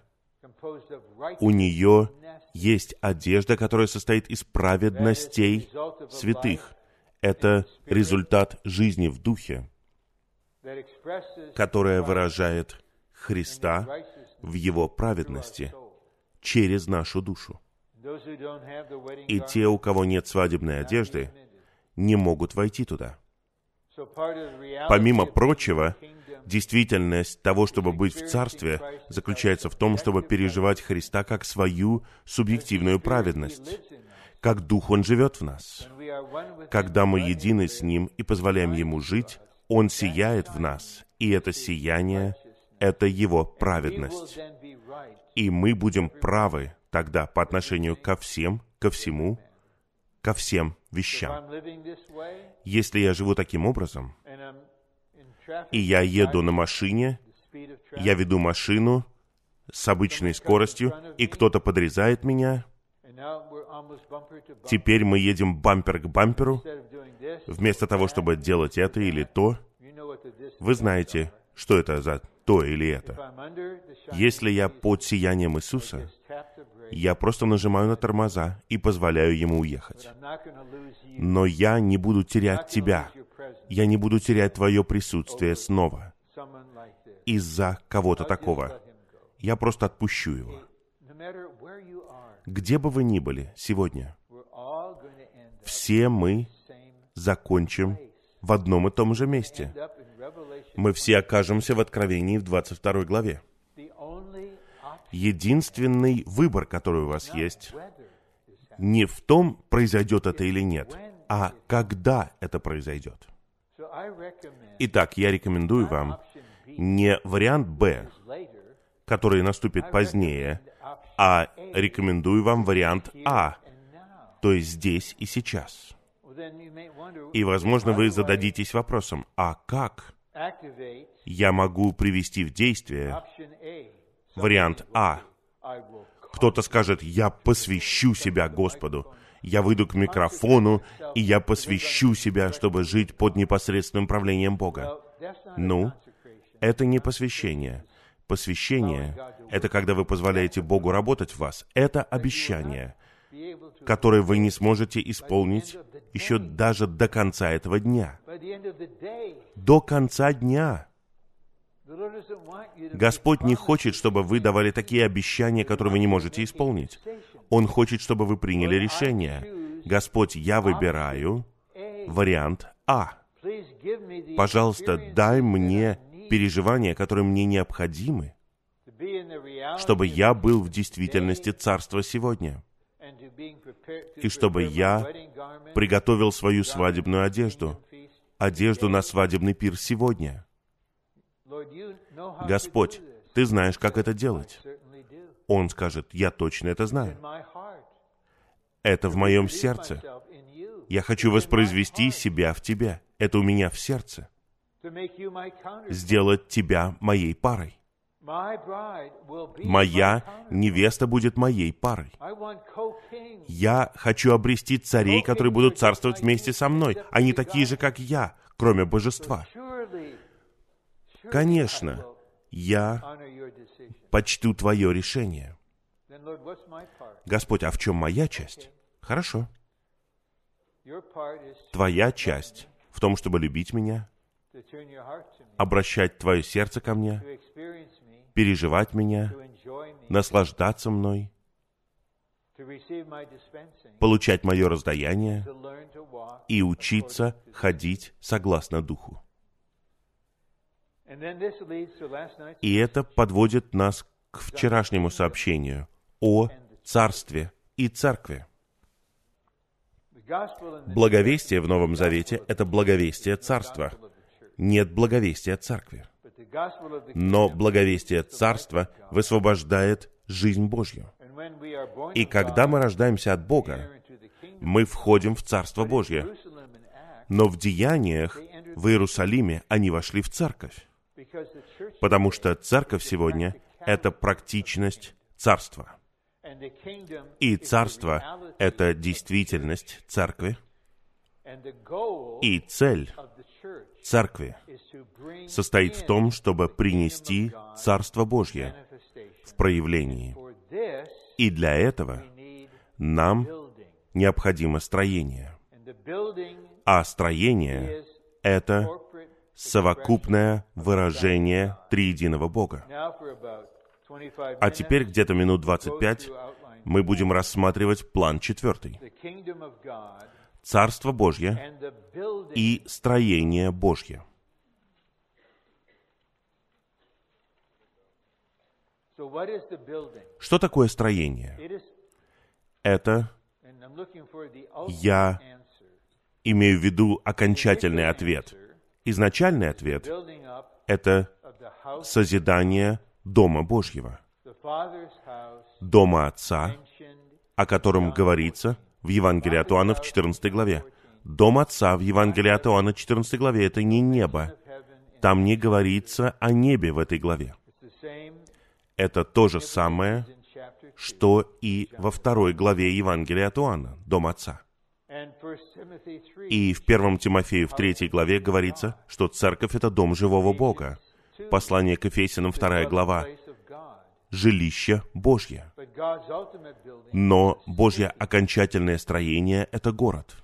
У нее есть одежда, которая состоит из праведностей святых. Это результат жизни в духе, которая выражает Христа в Его праведности через нашу душу. И те, у кого нет свадебной одежды, не могут войти туда. Помимо прочего, действительность того, чтобы быть в Царстве, заключается в том, чтобы переживать Христа как свою субъективную праведность, как Дух Он живет в нас. Когда мы едины с Ним и позволяем Ему жить, Он сияет в нас, и это сияние это Его праведность. И мы будем правы тогда по отношению ко всем, ко всему, ко всем вещам. Если я живу таким образом, и я еду на машине, я веду машину с обычной скоростью, и кто-то подрезает меня, теперь мы едем бампер к бамперу, вместо того, чтобы делать это или то, вы знаете, что это за то или это. Если я под сиянием Иисуса, я просто нажимаю на тормоза и позволяю ему уехать. Но я не буду терять тебя. Я не буду терять твое присутствие снова из-за кого-то такого. Я просто отпущу его. Где бы вы ни были сегодня, все мы закончим в одном и том же месте мы все окажемся в Откровении в 22 главе. Единственный выбор, который у вас есть, не в том, произойдет это или нет, а когда это произойдет. Итак, я рекомендую вам не вариант Б, который наступит позднее, а рекомендую вам вариант А, то есть здесь и сейчас. И, возможно, вы зададитесь вопросом, а как я могу привести в действие вариант А? Кто-то скажет, я посвящу себя Господу. Я выйду к микрофону, и я посвящу себя, чтобы жить под непосредственным правлением Бога. Ну, это не посвящение. Посвящение — это когда вы позволяете Богу работать в вас. Это обещание, которое вы не сможете исполнить еще даже до конца этого дня. До конца дня. Господь не хочет, чтобы вы давали такие обещания, которые вы не можете исполнить. Он хочет, чтобы вы приняли решение. Господь, я выбираю вариант А. Пожалуйста, дай мне переживания, которые мне необходимы, чтобы я был в действительности Царства сегодня, и чтобы я приготовил свою свадебную одежду, одежду на свадебный пир сегодня. Господь. Ты знаешь, как это делать. Он скажет, я точно это знаю. Это в моем сердце. Я хочу воспроизвести себя в тебе. Это у меня в сердце. Сделать тебя моей парой. Моя невеста будет моей парой. Я хочу обрести царей, которые будут царствовать вместе со мной. Они такие же, как я, кроме божества. Конечно, я. Почту твое решение. Господь, а в чем моя часть? Хорошо. Твоя часть в том, чтобы любить меня, обращать твое сердце ко мне, переживать меня, наслаждаться мной, получать мое раздаяние и учиться ходить согласно Духу. И это подводит нас к вчерашнему сообщению о Царстве и Церкви. Благовестие в Новом Завете — это благовестие Царства. Нет благовестия Церкви. Но благовестие Царства высвобождает жизнь Божью. И когда мы рождаемся от Бога, мы входим в Царство Божье. Но в деяниях в Иерусалиме они вошли в церковь, потому что церковь сегодня — это практичность царства. И царство это действительность церкви, и цель церкви состоит в том, чтобы принести Царство Божье в проявлении. И для этого нам необходимо строение. А строение это. Совокупное выражение триединого Бога. Now for about 25 А теперь где-то минут go 25 through outline. мы будем рассматривать план четвертый. Царство Божье и строение Божье. Что такое строение? Это, Я имею в виду окончательный ответ. Изначальный ответ это созидание Дома Божьего, Дома Отца, о котором говорится в Евангелии от Иоанна в 14 главе. Дом Отца в Евангелии от Иоанна 14 главе — это не небо. Там не говорится о небе в этой главе. Это то же самое, in chapter 2. что и во второй главе Евангелия от Иоанна, Дом Отца. И в 1 Тимофею в 3 главе говорится, что церковь — это дом живого Бога. Послание к Ефесянам 2 глава жилище Божье. Но Божье окончательное строение — это город.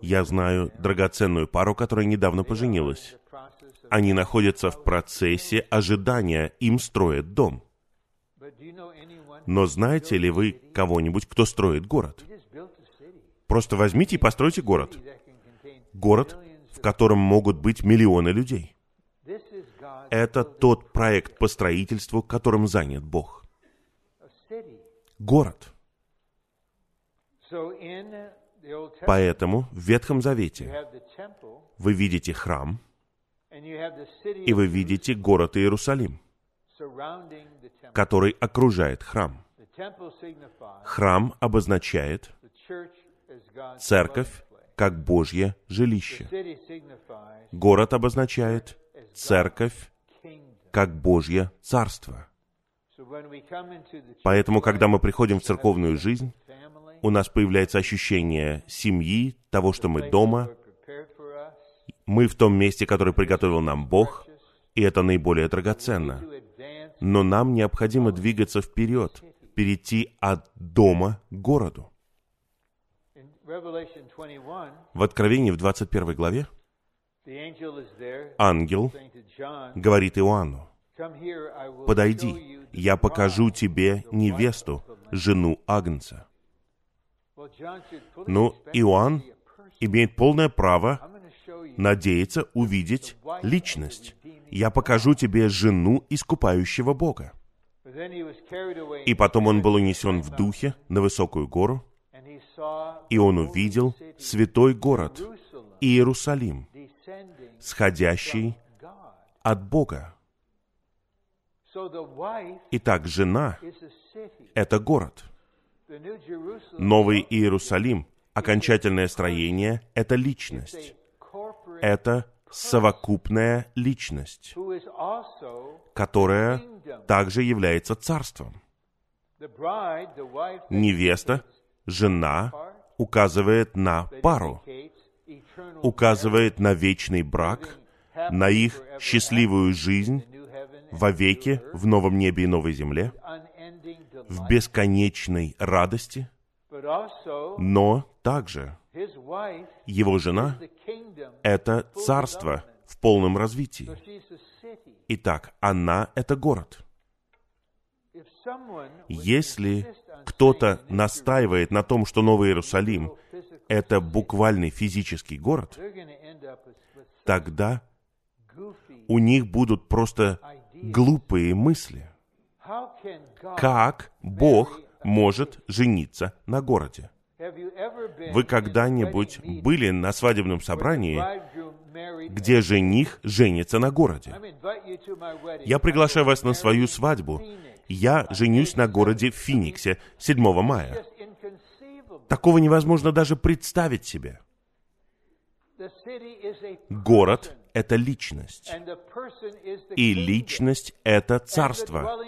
Я знаю драгоценную пару, которая недавно поженилась. Они находятся в процессе ожидания, им строят дом. Но знаете ли вы кого-нибудь, кто строит город? Просто возьмите и постройте город. Город, в котором могут быть миллионы людей. Это тот проект по строительству, которым занят Бог. Город. Поэтому в Ветхом Завете вы видите храм, и вы видите город Иерусалим, который окружает храм. Храм обозначает церковь как Божье жилище. Город обозначает церковь как Божье царство. Поэтому, когда мы приходим в церковную жизнь, у нас появляется ощущение семьи, того, что мы дома, мы в том месте, которое приготовил нам Бог, и это наиболее драгоценно. Но нам необходимо двигаться вперед, перейти от дома к городу. In Revelation 21, В Откровении в 21 главе ангел говорит Иоанну, «Подойди, я покажу тебе невесту, of the Lamb». жену Агнца». Expect Иоанн имеет полное право надеяться увидеть личность. Я покажу тебе жену искупающего Бога. И потом он был унесен в духе на высокую гору, и он увидел святой город Иерусалим, сходящий от Бога. Итак, жена это город. Новый Иерусалим, окончательное строение — это личность. Это совокупная личность, которая также является царством. Невеста, жена, указывает на пару, указывает на вечный брак, на их счастливую жизнь new earth, в новом небе и новой земле, в бесконечной радости, но также его жена это царство в полном развитии. Итак, она — это город. Если кто-то настаивает на том, что Новый Иерусалим это буквальный физический город, тогда у них будут просто глупые мысли. Как Бог может жениться на городе? Вы когда-нибудь были на свадебном собрании, где жених женится на городе? Я приглашаю вас на свою свадьбу. Я женюсь на городе Финиксе 7 мая. Такого невозможно даже представить себе. Город — это личность. И личность — это царство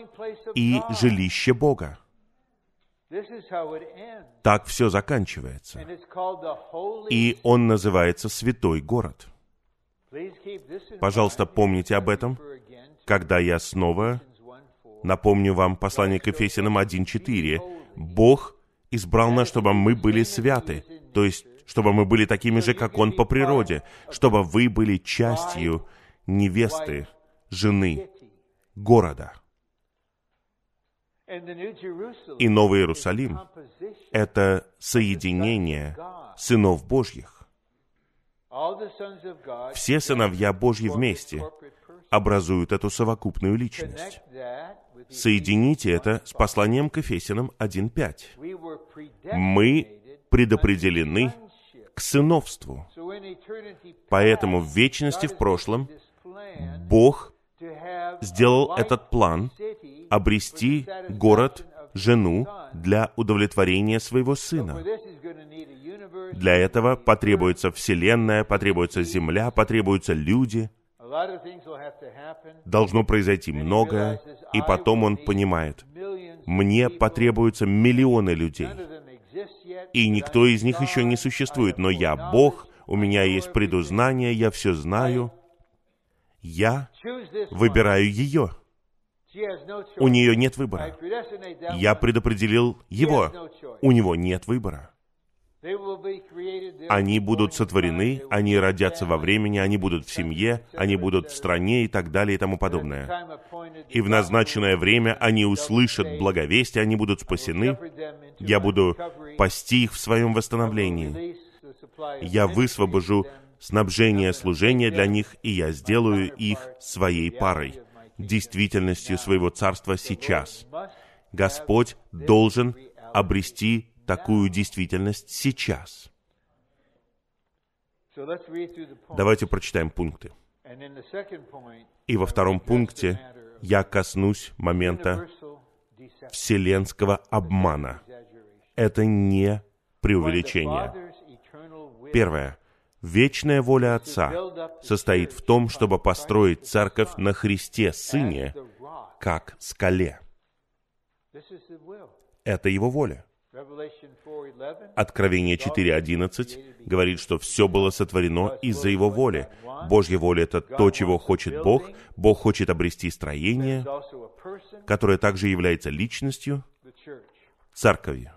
и жилище Бога. Так все заканчивается. И он называется Святой Город. Пожалуйста, помните об этом, когда я снова Ephesians 1:4. Напомню вам послание к Ефесянам 1.4. Бог избрал нас, чтобы мы были святы, то есть, чтобы мы были такими же, как Он по природе, чтобы вы были частью невесты, жены, города. И Новый Иерусалим это соединение сынов Божьих. Все сыновья Божьи вместе образуют эту совокупную личность. Соедините это с посланием к Ефесянам 1.5. We were Мы предопределены к сыновству. Поэтому в вечности в прошлом Бог сделал этот план обрести город, жену для удовлетворения своего сына. Для этого потребуется Вселенная, потребуется Земля, потребуются люди. Должно произойти многое, и потом он понимает, мне потребуются миллионы людей, и никто из них еще не существует, но я Бог, у меня есть предузнание, я все знаю. Я выбираю ее. У нее нет выбора. Я предопределил его. У него нет выбора. Они будут сотворены, они родятся во времени, они будут в семье, они будут в стране и так далее и тому подобное. И в назначенное время они услышат благовестие, они будут спасены. Я буду пасти их в своем восстановлении. Я высвобожу снабжение служения для них, и я сделаю их своей парой, действительностью своего царства сейчас. Господь должен обрести такую действительность сейчас. Давайте прочитаем пункты. И во втором пункте я коснусь момента вселенского обмана. Это не преувеличение. Первое. Вечная воля Отца состоит в том, чтобы построить церковь на Христе Сыне, как скале. Это Его воля. Revelation 4:11. Откровение 4.11 говорит, что все было сотворено из-за Его воли. Божья воля — это то, чего хочет Бог. Бог хочет обрести строение, которое также является личностью церковью.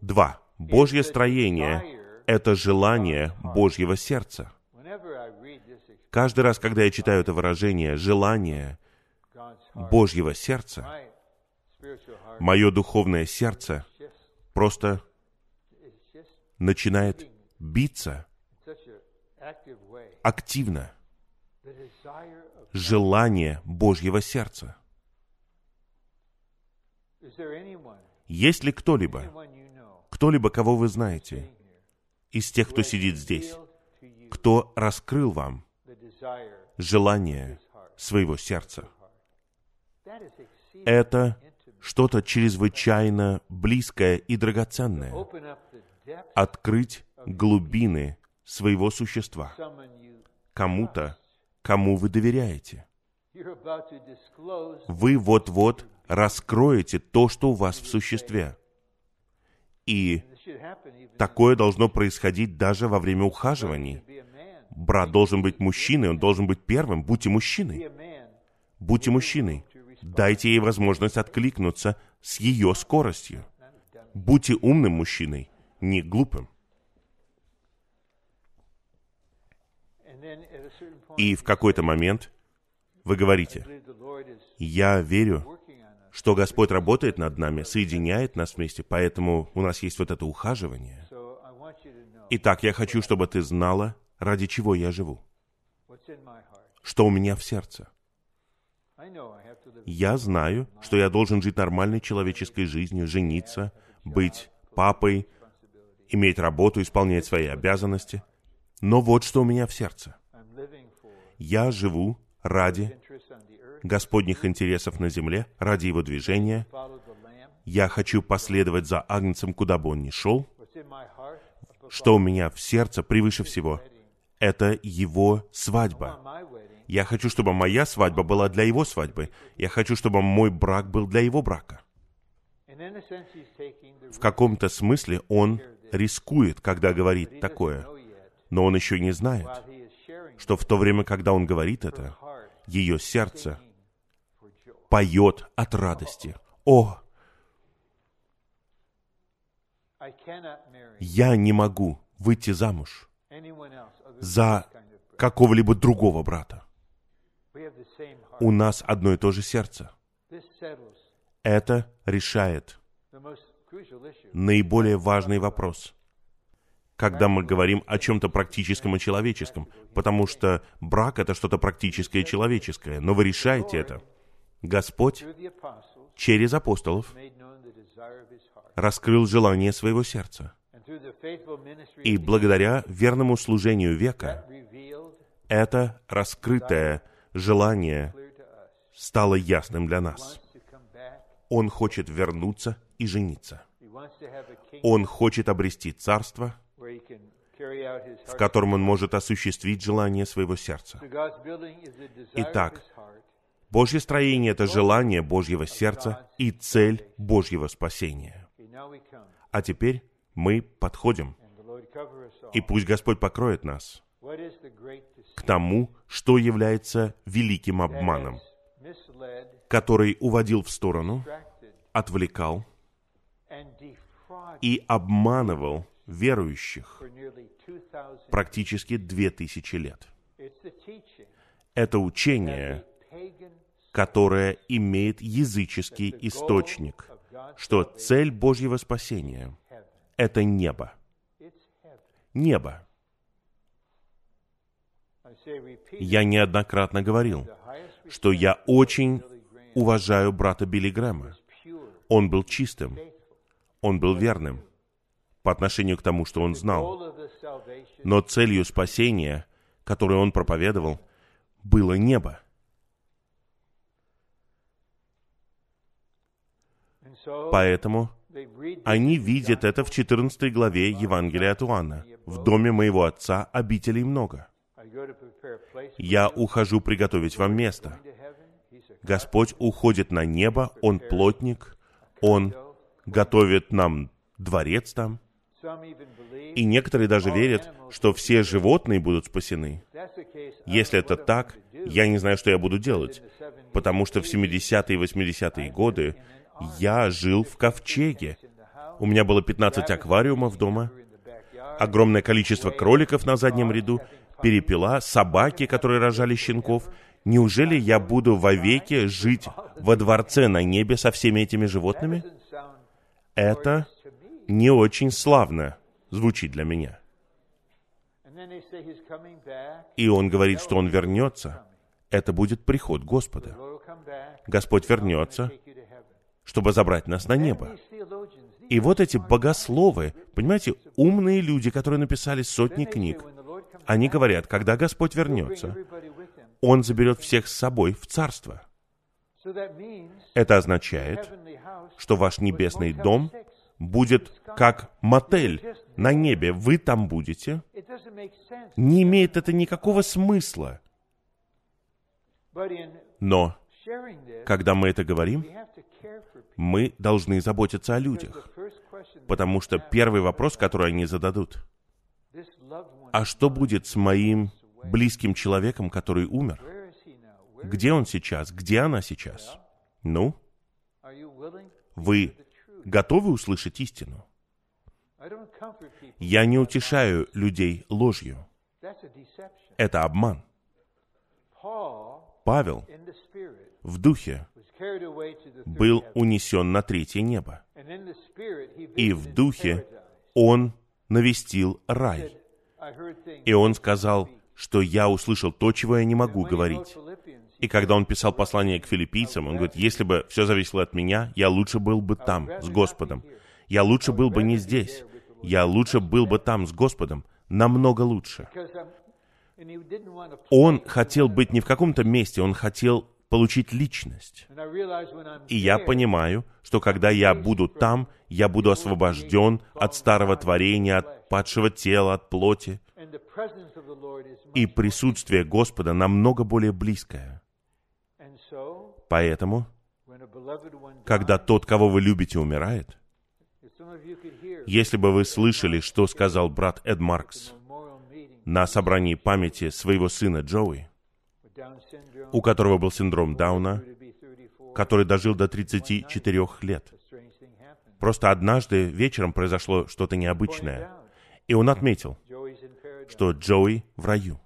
Два. Божье строение — это желание Божьего сердца. Каждый раз, когда я читаю это выражение «желание Божьего сердца», мое духовное сердце просто начинает биться активно. Желание Божьего сердца. Есть ли кто-либо, кто-либо, кого вы знаете, из тех, кто сидит здесь, кто раскрыл вам желание своего сердца? Это. Что-то чрезвычайно близкое и драгоценное. Открыть глубины своего существа кому-то, кому вы доверяете. Вы вот-вот раскроете то, что у вас в существе. И такое должно происходить даже во время ухаживаний. Брат должен быть мужчиной, он должен быть первым. Будьте мужчиной. Будьте мужчиной. Дайте ей возможность откликнуться с ее скоростью. Будьте умным мужчиной, не глупым. И в какой-то момент вы говорите, я верю, что Господь работает над нами, соединяет нас вместе, поэтому у нас есть вот это ухаживание. Итак, я хочу, чтобы ты знала, ради чего я живу, что у меня в сердце. Я знаю, что я должен жить нормальной человеческой жизнью, жениться, быть папой, иметь работу, исполнять свои обязанности. Но вот что у меня в сердце. Я живу ради Господних интересов на земле, ради Его движения. Я хочу последовать за Агнцем, куда бы он ни шел. Что у меня в сердце превыше всего, это Его свадьба. Я хочу, чтобы моя свадьба была для Его свадьбы. Я хочу, чтобы мой брак был для Его брака. В каком-то смысле он рискует, когда говорит такое, но он еще не знает, что в то время, когда он говорит это, ее сердце поет от радости. О, я не могу выйти замуж за какого-либо другого брата. У нас одно и то же сердце. Это решает наиболее важный вопрос, когда мы говорим о чем-то практическом и человеческом, потому что брак — это что-то практическое и человеческое, но вы решаете это. Господь через апостолов раскрыл желание своего сердца. И благодаря верному служению века это раскрытое желание стало ясным для нас. Он хочет вернуться и жениться. Он хочет обрести царство, в котором он может осуществить желание своего сердца. Итак. Божье строение — это желание Божьего сердца и цель Божьего спасения. А теперь мы подходим, и пусть Господь покроет нас к тому, что является великим обманом, который уводил в сторону, отвлекал и обманывал верующих for nearly 2,000 практически две тысячи лет. Это учение, которое имеет языческий источник, что цель Божьего спасения это небо. Небо. Я неоднократно говорил, что я очень уважаю брата Билли Грэма. Он был чистым, Он был верным по отношению к тому, что он знал. Но целью спасения, которую он проповедовал, было небо. Поэтому они видят это в 14 главе Евангелия от Иоанна. «В доме моего отца обителей много. Я ухожу приготовить вам место». Господь уходит на небо, Он плотник, Он готовит нам дворец там. И некоторые даже верят, что все животные будут спасены. Если это так, я не знаю, что я буду делать, потому что в 70-е и 80-е годы я жил в ковчеге. У меня было 15 аквариумов дома, огромное количество кроликов на заднем ряду, перепела, собаки, которые рожали щенков. Неужели я буду вовеки жить во дворце на небе со всеми этими животными? Это не очень славно звучит для меня. И он говорит, что он вернется. Это будет приход Господа. Господь вернется, чтобы забрать нас на небо. И вот эти богословы, понимаете, умные люди, которые написали сотни книг, они говорят, когда Господь вернется, Он заберет всех с собой в Царство. Это означает, что ваш небесный дом будет как мотель на небе. Вы там будете. Не имеет это никакого смысла. Но, когда мы это говорим, мы должны заботиться о людях. Потому что первый вопрос, который они зададут, а что будет с моим близким человеком, который умер? Где он сейчас? Где она сейчас? Ну? Вы готовы услышать истину? Я не утешаю людей ложью. Это обман. Павел в духе был унесен на третье небо. И в духе он навестил рай. И он сказал, что я услышал то, чего я не могу говорить. И когда он писал послание к филиппийцам, он говорит, если бы все зависело от меня, я лучше был бы там, с Господом. Я лучше был бы не здесь. Я лучше был бы там, с Господом. Намного лучше. Он хотел быть не в каком-то месте, он хотел получить личность. И я понимаю, что когда я буду там, я буду освобожден от старого творения, от падшего тела, от плоти. И присутствие Господа намного более близкое. Поэтому, когда тот, кого вы любите, умирает, если бы вы слышали, что сказал брат Эд Маркс на собрании памяти своего сына Джоуи, у которого был синдром Дауна, который дожил до 34 лет. Просто однажды вечером произошло что-то необычное, и он отметил, что Джоуи в раю.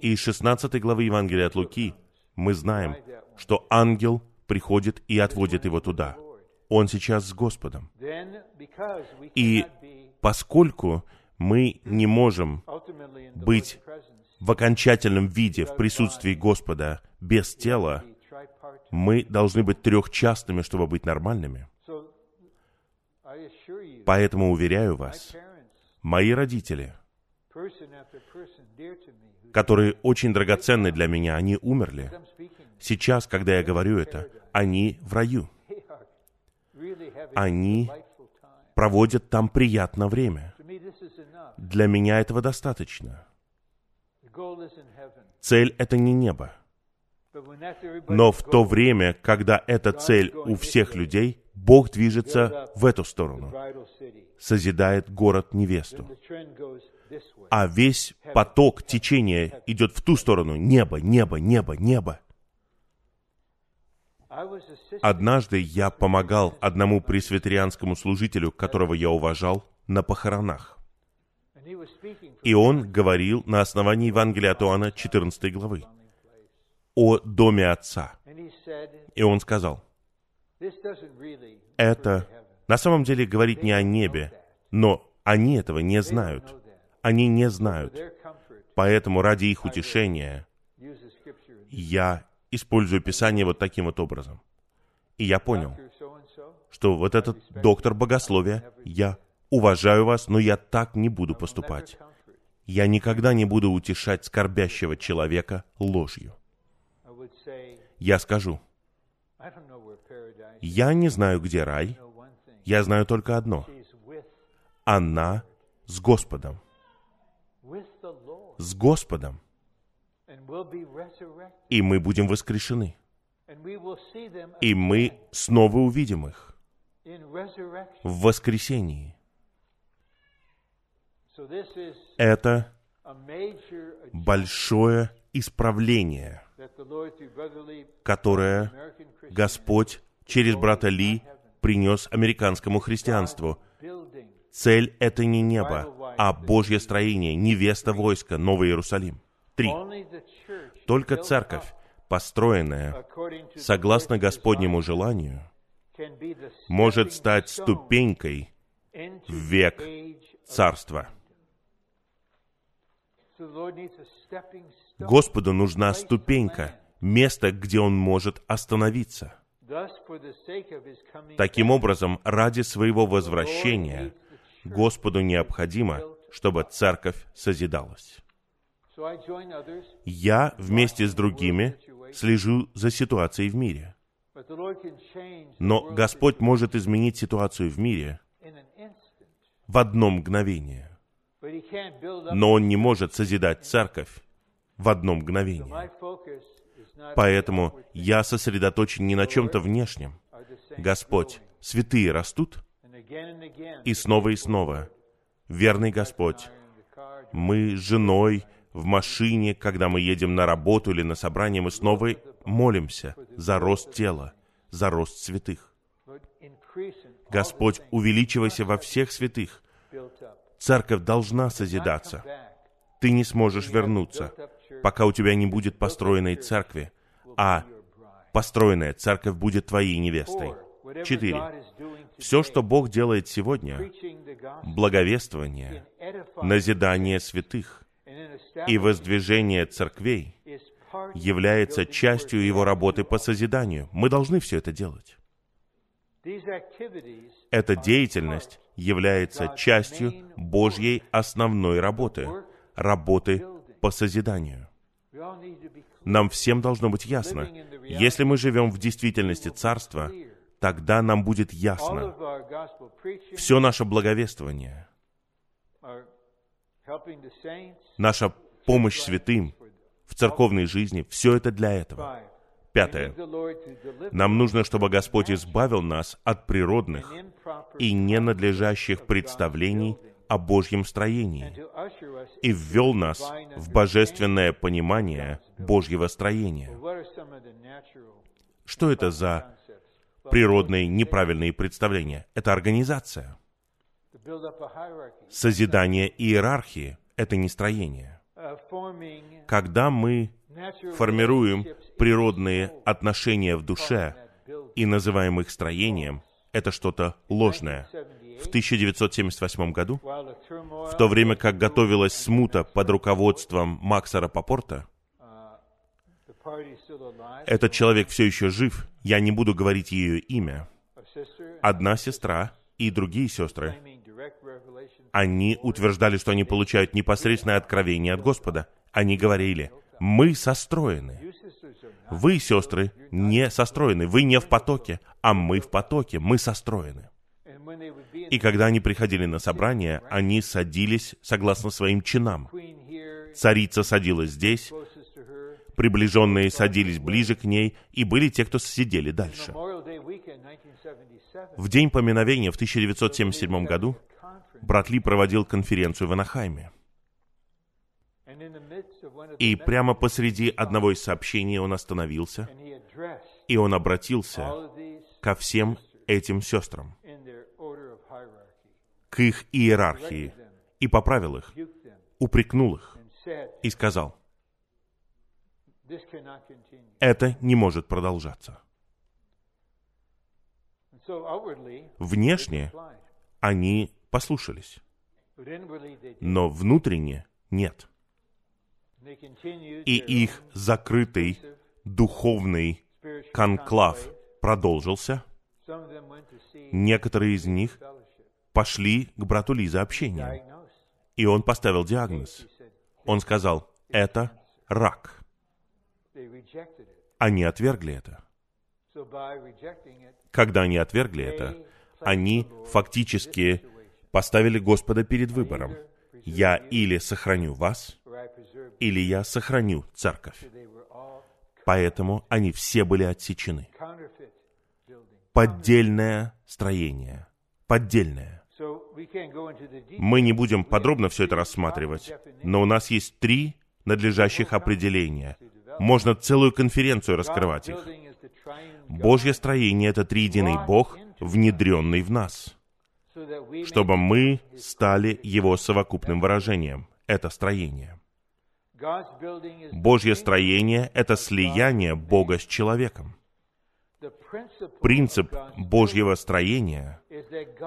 И из 16 главы Евангелия от Луки мы знаем, что ангел приходит и отводит его туда. Он сейчас с Господом. И поскольку мы не можем быть в окончательном виде, в присутствии Господа, без тела, мы должны быть трехчастными, чтобы быть нормальными. Поэтому уверяю вас, мои родители, которые очень драгоценны для меня, они умерли. Сейчас, когда я говорю это, они в раю. Они проводят там приятное время. Для меня этого достаточно. Цель — это не небо. Но в то время, когда эта цель у всех людей, Бог движется в эту сторону, созидает город-невесту. А весь поток течения идет в ту сторону. Небо, небо, небо, небо. Однажды я помогал одному пресвитерианскому служителю, которого я уважал, на похоронах. И он говорил на основании Евангелия от Иоанна 14 главы о доме Отца. И он сказал, это на самом деле говорит не о небе, но они этого не знают. Они не знают. Поэтому ради их утешения я использую Писание вот таким вот образом. И я понял, что вот этот доктор богословия, я уважаю вас, но я так не буду поступать. Я никогда не буду утешать скорбящего человека ложью. Я скажу, я не знаю, где рай, я знаю только одно. Она с Господом. С Господом. И мы будем воскрешены. И мы снова увидим их в воскресении. Это большое исправление, которое Господь через брата Ли принес американскому христианству. Цель — это не небо, а Божье строение, невеста войска, Новый Иерусалим. Три. Только церковь, построенная согласно Господнему желанию, может стать ступенькой в век царства. Господу нужна ступенька, место, где Он может остановиться. Таким образом, ради своего возвращения Господу необходимо, чтобы церковь созидалась. Я вместе с другими слежу за ситуацией в мире. Но Господь может изменить ситуацию в мире в одно мгновение. Но Он не может созидать церковь в одно мгновение. Поэтому я сосредоточен не на чем-то внешнем. Господь, святые растут, и снова и снова. Верный Господь, мы с женой в машине, когда мы едем на работу или на собрание, мы снова молимся за рост тела, за рост святых. Господь, увеличивайся во всех святых. Церковь должна созидаться. Ты не сможешь вернуться, пока у тебя не будет построенной церкви, а построенная церковь будет твоей невестой. Четыре. Все, что Бог делает сегодня, благовествование, назидание святых и воздвижение церквей, является частью Его работы по созиданию. Мы должны все это делать. Эта деятельность является частью Божьей основной работы, работы по созиданию. Нам всем должно быть ясно, если мы живем в действительности Царства, тогда нам будет ясно. Все наше благовествование, наша помощь святым в церковной жизни, все это для этого. Пятое. Нам нужно, чтобы Господь избавил нас от природных и ненадлежащих представлений о Божьем строении и ввел нас в божественное понимание Божьего строения. Что это за природные неправильные представления? Это организация. Созидание иерархии — это не строение. Когда мы формируем природные отношения в душе и называем их строением, это что-то ложное. В 1978 году, в то время как готовилась смута под руководством Макса Рапопорта, этот человек все еще жив, я не буду говорить ее имя. Одна сестра и другие сестры, они утверждали, что они получают непосредственное откровение от Господа. Они говорили, мы состроены. Вы, сестры, не состроены. Вы не в потоке, а мы в потоке. Мы состроены. И когда они приходили на собрание, они садились согласно своим чинам. Царица садилась здесь, приближенные садились ближе к ней, и были те, кто сидели дальше. В день поминовения в 1977 году брат Ли проводил конференцию в Анахайме. И прямо посреди одного из сообщений он остановился, и он обратился ко всем этим сестрам, к их иерархии, и поправил их, упрекнул их, и сказал, это не может продолжаться. Внешне они послушались, но внутренне нет и их закрытый духовный конклав продолжился Некоторые из них пошли к брату Ли за общением, и он поставил диагноз. Он сказал, это рак. Они отвергли это. Когда они отвергли это, они фактически поставили Господа перед выбором. Я или сохраню вас, или я сохраню церковь. Поэтому они все были отсечены. Поддельное строение. Поддельное. Мы не будем подробно все это рассматривать, но у нас есть три надлежащих определения. Можно целую конференцию раскрывать их. Божье строение — это триединый Бог, внедренный в нас, чтобы мы стали Его совокупным выражением. Это строение. Божье строение — это слияние Бога с человеком. Принцип Божьего строения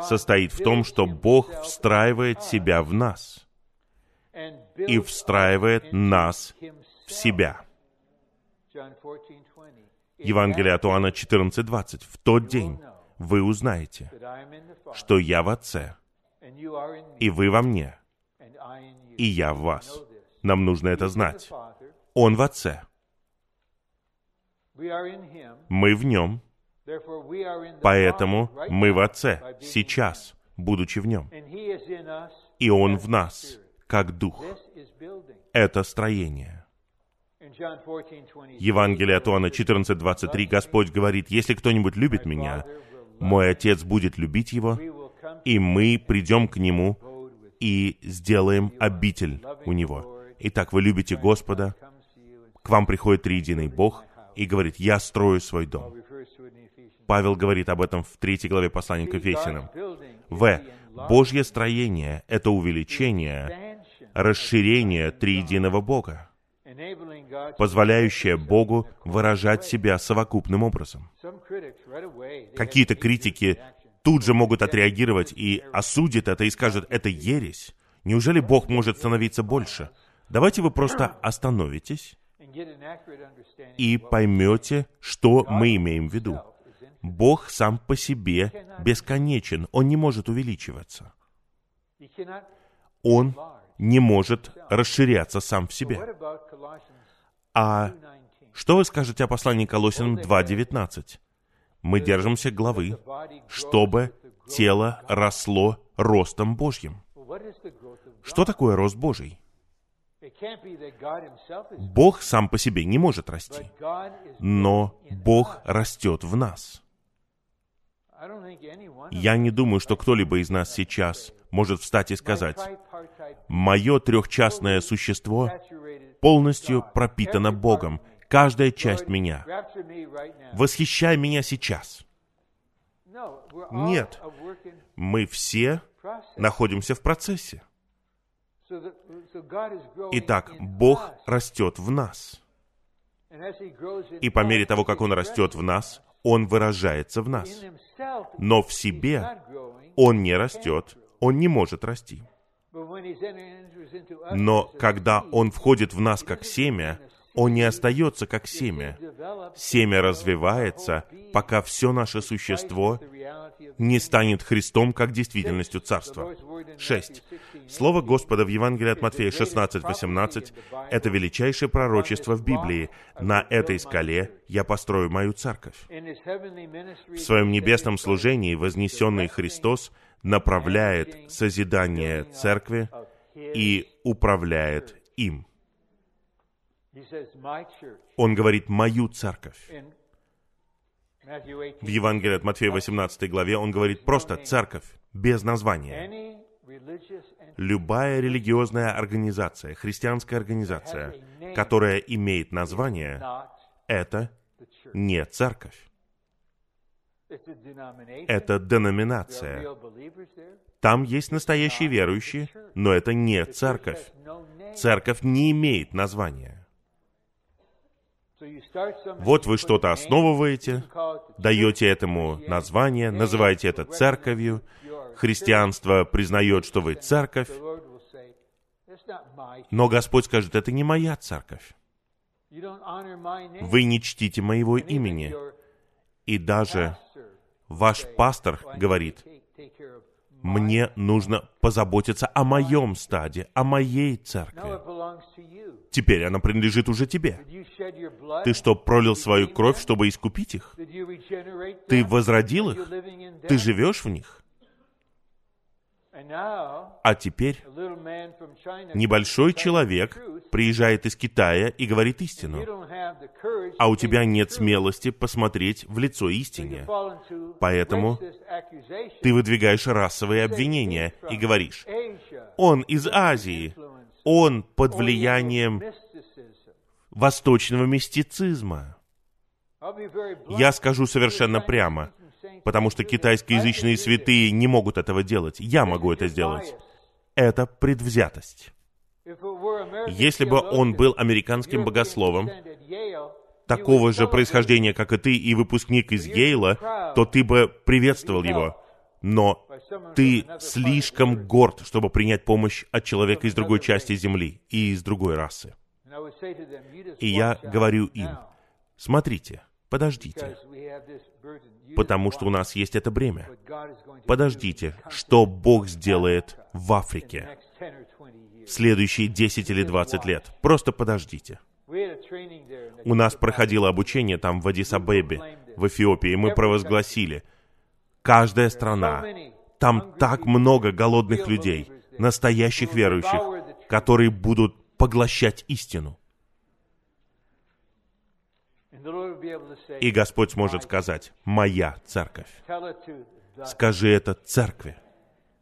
состоит в том, что Бог встраивает себя в нас и встраивает нас в себя. John 14:20. Евангелие от Иоанна 14.20. В тот день вы узнаете, Что я в Отце, и вы во мне, и я в вас. Нам нужно это знать. Он в Отце, мы в Нем, поэтому мы в Отце сейчас, будучи в Нем. И Он в нас, как Дух. Это строение. In John 14:20. Евангелие от Иоанна 14.23 Господь говорит, «Если кто-нибудь любит Меня, мой Отец будет любить его, и мы придем к Нему и сделаем обитель у Него». Итак, вы любите Господа, к вам приходит триединый Бог и говорит, «Я строю свой дом». Павел говорит об этом в третьей главе послания к Ефесиным. В. Божье строение — это увеличение, расширение триединого Бога, позволяющее Богу выражать себя совокупным образом. Какие-то критики тут же могут отреагировать и осудят это и скажут, это ересь. Неужели Бог может становиться больше? Давайте вы просто остановитесь и поймете, что мы имеем в виду. Бог сам по себе бесконечен, Он не может увеличиваться. Он. Не может расширяться сам в себе. А 2:19? что вы скажете о послании к Колоссянам 2.19? Мы держимся главы, чтобы тело росло ростом Божьим. Что такое рост Божий? Бог сам по себе не может расти, но Бог растет в нас. Я не думаю, что кто-либо из нас сейчас может встать и сказать, «Мое трехчастное существо полностью пропитано Богом, каждая часть меня. Восхищай меня сейчас». Нет. Мы все находимся в процессе. Итак, Бог растет в нас. И по мере того, как Он растет в нас, Он выражается в нас. Но в себе Он не растет, Он не может расти. Но когда Он входит в нас как семя, Он не остается как семя. Семя развивается, пока все наше существо не станет Христом как действительностью Царства. 6. Слово Господа в Евангелии от Матфея 16:18 — это величайшее пророчество в Библии. «На этой скале я построю мою церковь». В своем небесном служении вознесенный Христос направляет созидание церкви и управляет им. Он говорит «мою церковь». В 18, Евангелии от Матфея 18 главе он говорит просто «церковь», без названия. Любая религиозная организация, христианская организация, которая имеет название, это не церковь. Это деноминация. Там есть настоящие верующие, но это не церковь. Церковь не имеет названия. Вот вы что-то основываете, даете этому название, называете это церковью. Христианство признает, что вы церковь, The Lord will say, "That's not my church. но Господь скажет, это не моя церковь. Вы не чтите моего имени. И даже Ваш пастор говорит, мне нужно позаботиться о моем стаде, о моей церкви. Теперь она принадлежит уже тебе. Ты что, пролил свою кровь, чтобы искупить их? Ты возродил их? Ты живешь в них? А теперь небольшой человек приезжает из Китая и говорит истину, а у тебя нет смелости посмотреть в лицо истине. Поэтому ты выдвигаешь расовые обвинения и говоришь, он из Азии, он под влиянием восточного мистицизма. Я скажу совершенно прямо, потому что китайскоязычные святые не могут этого делать. Я могу это сделать. Это предвзятость. Если бы он был американским богословом, такого же происхождения, как и ты, и выпускник из Йейла, то ты бы приветствовал его. Но ты слишком горд, чтобы принять помощь от человека из другой части Земли и из другой расы. И я говорю им, смотрите, подождите, потому что у нас есть это бремя. Подождите, что Бог сделает в Африке в следующие 10 или 20 лет. Просто подождите. У нас проходило обучение там в Адис-Абебе, в Эфиопии, и мы провозгласили, каждая страна, там так много голодных людей, настоящих верующих, которые будут поглощать истину. И Господь сможет сказать, «Моя церковь». Скажи это церкви.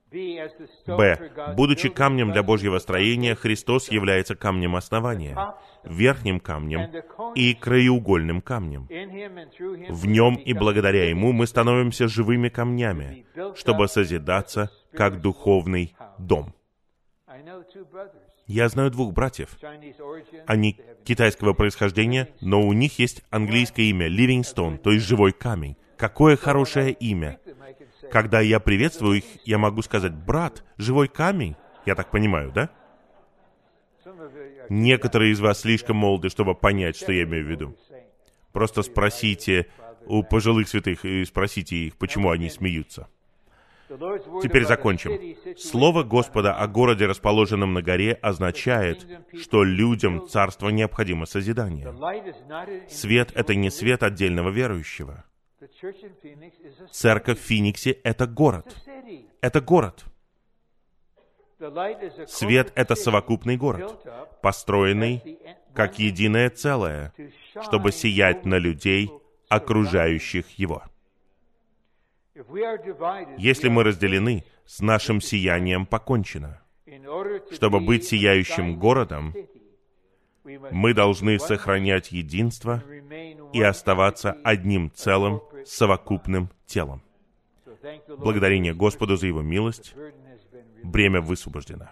Б. Будучи камнем для Божьего строения, Христос является камнем основания, верхним камнем и краеугольным камнем. В нем и благодаря Ему мы становимся живыми камнями, чтобы созидаться как духовный дом. Я знаю двух братьев. Они китайского происхождения, но у них есть английское имя Ливингстон, то есть живой камень. Какое хорошее имя. Когда я приветствую их, я могу сказать, брат, живой камень. Я так понимаю, да? Некоторые из вас слишком молоды, чтобы понять, что я имею в виду. Просто спросите у пожилых святых и спросите их, почему они смеются. Теперь закончим. Слово Господа о городе, расположенном на горе, означает, что людям царство необходимо созидание. Свет — это не свет отдельного верующего. Церковь в Фениксе — это город. Это город. Свет — это совокупный город, построенный как единое целое, чтобы сиять на людей, окружающих его. Если мы разделены, с нашим сиянием покончено. Чтобы быть сияющим городом, мы должны сохранять единство и оставаться одним целым, совокупным телом. Благодарение Господу за Его милость, бремя высвобождено.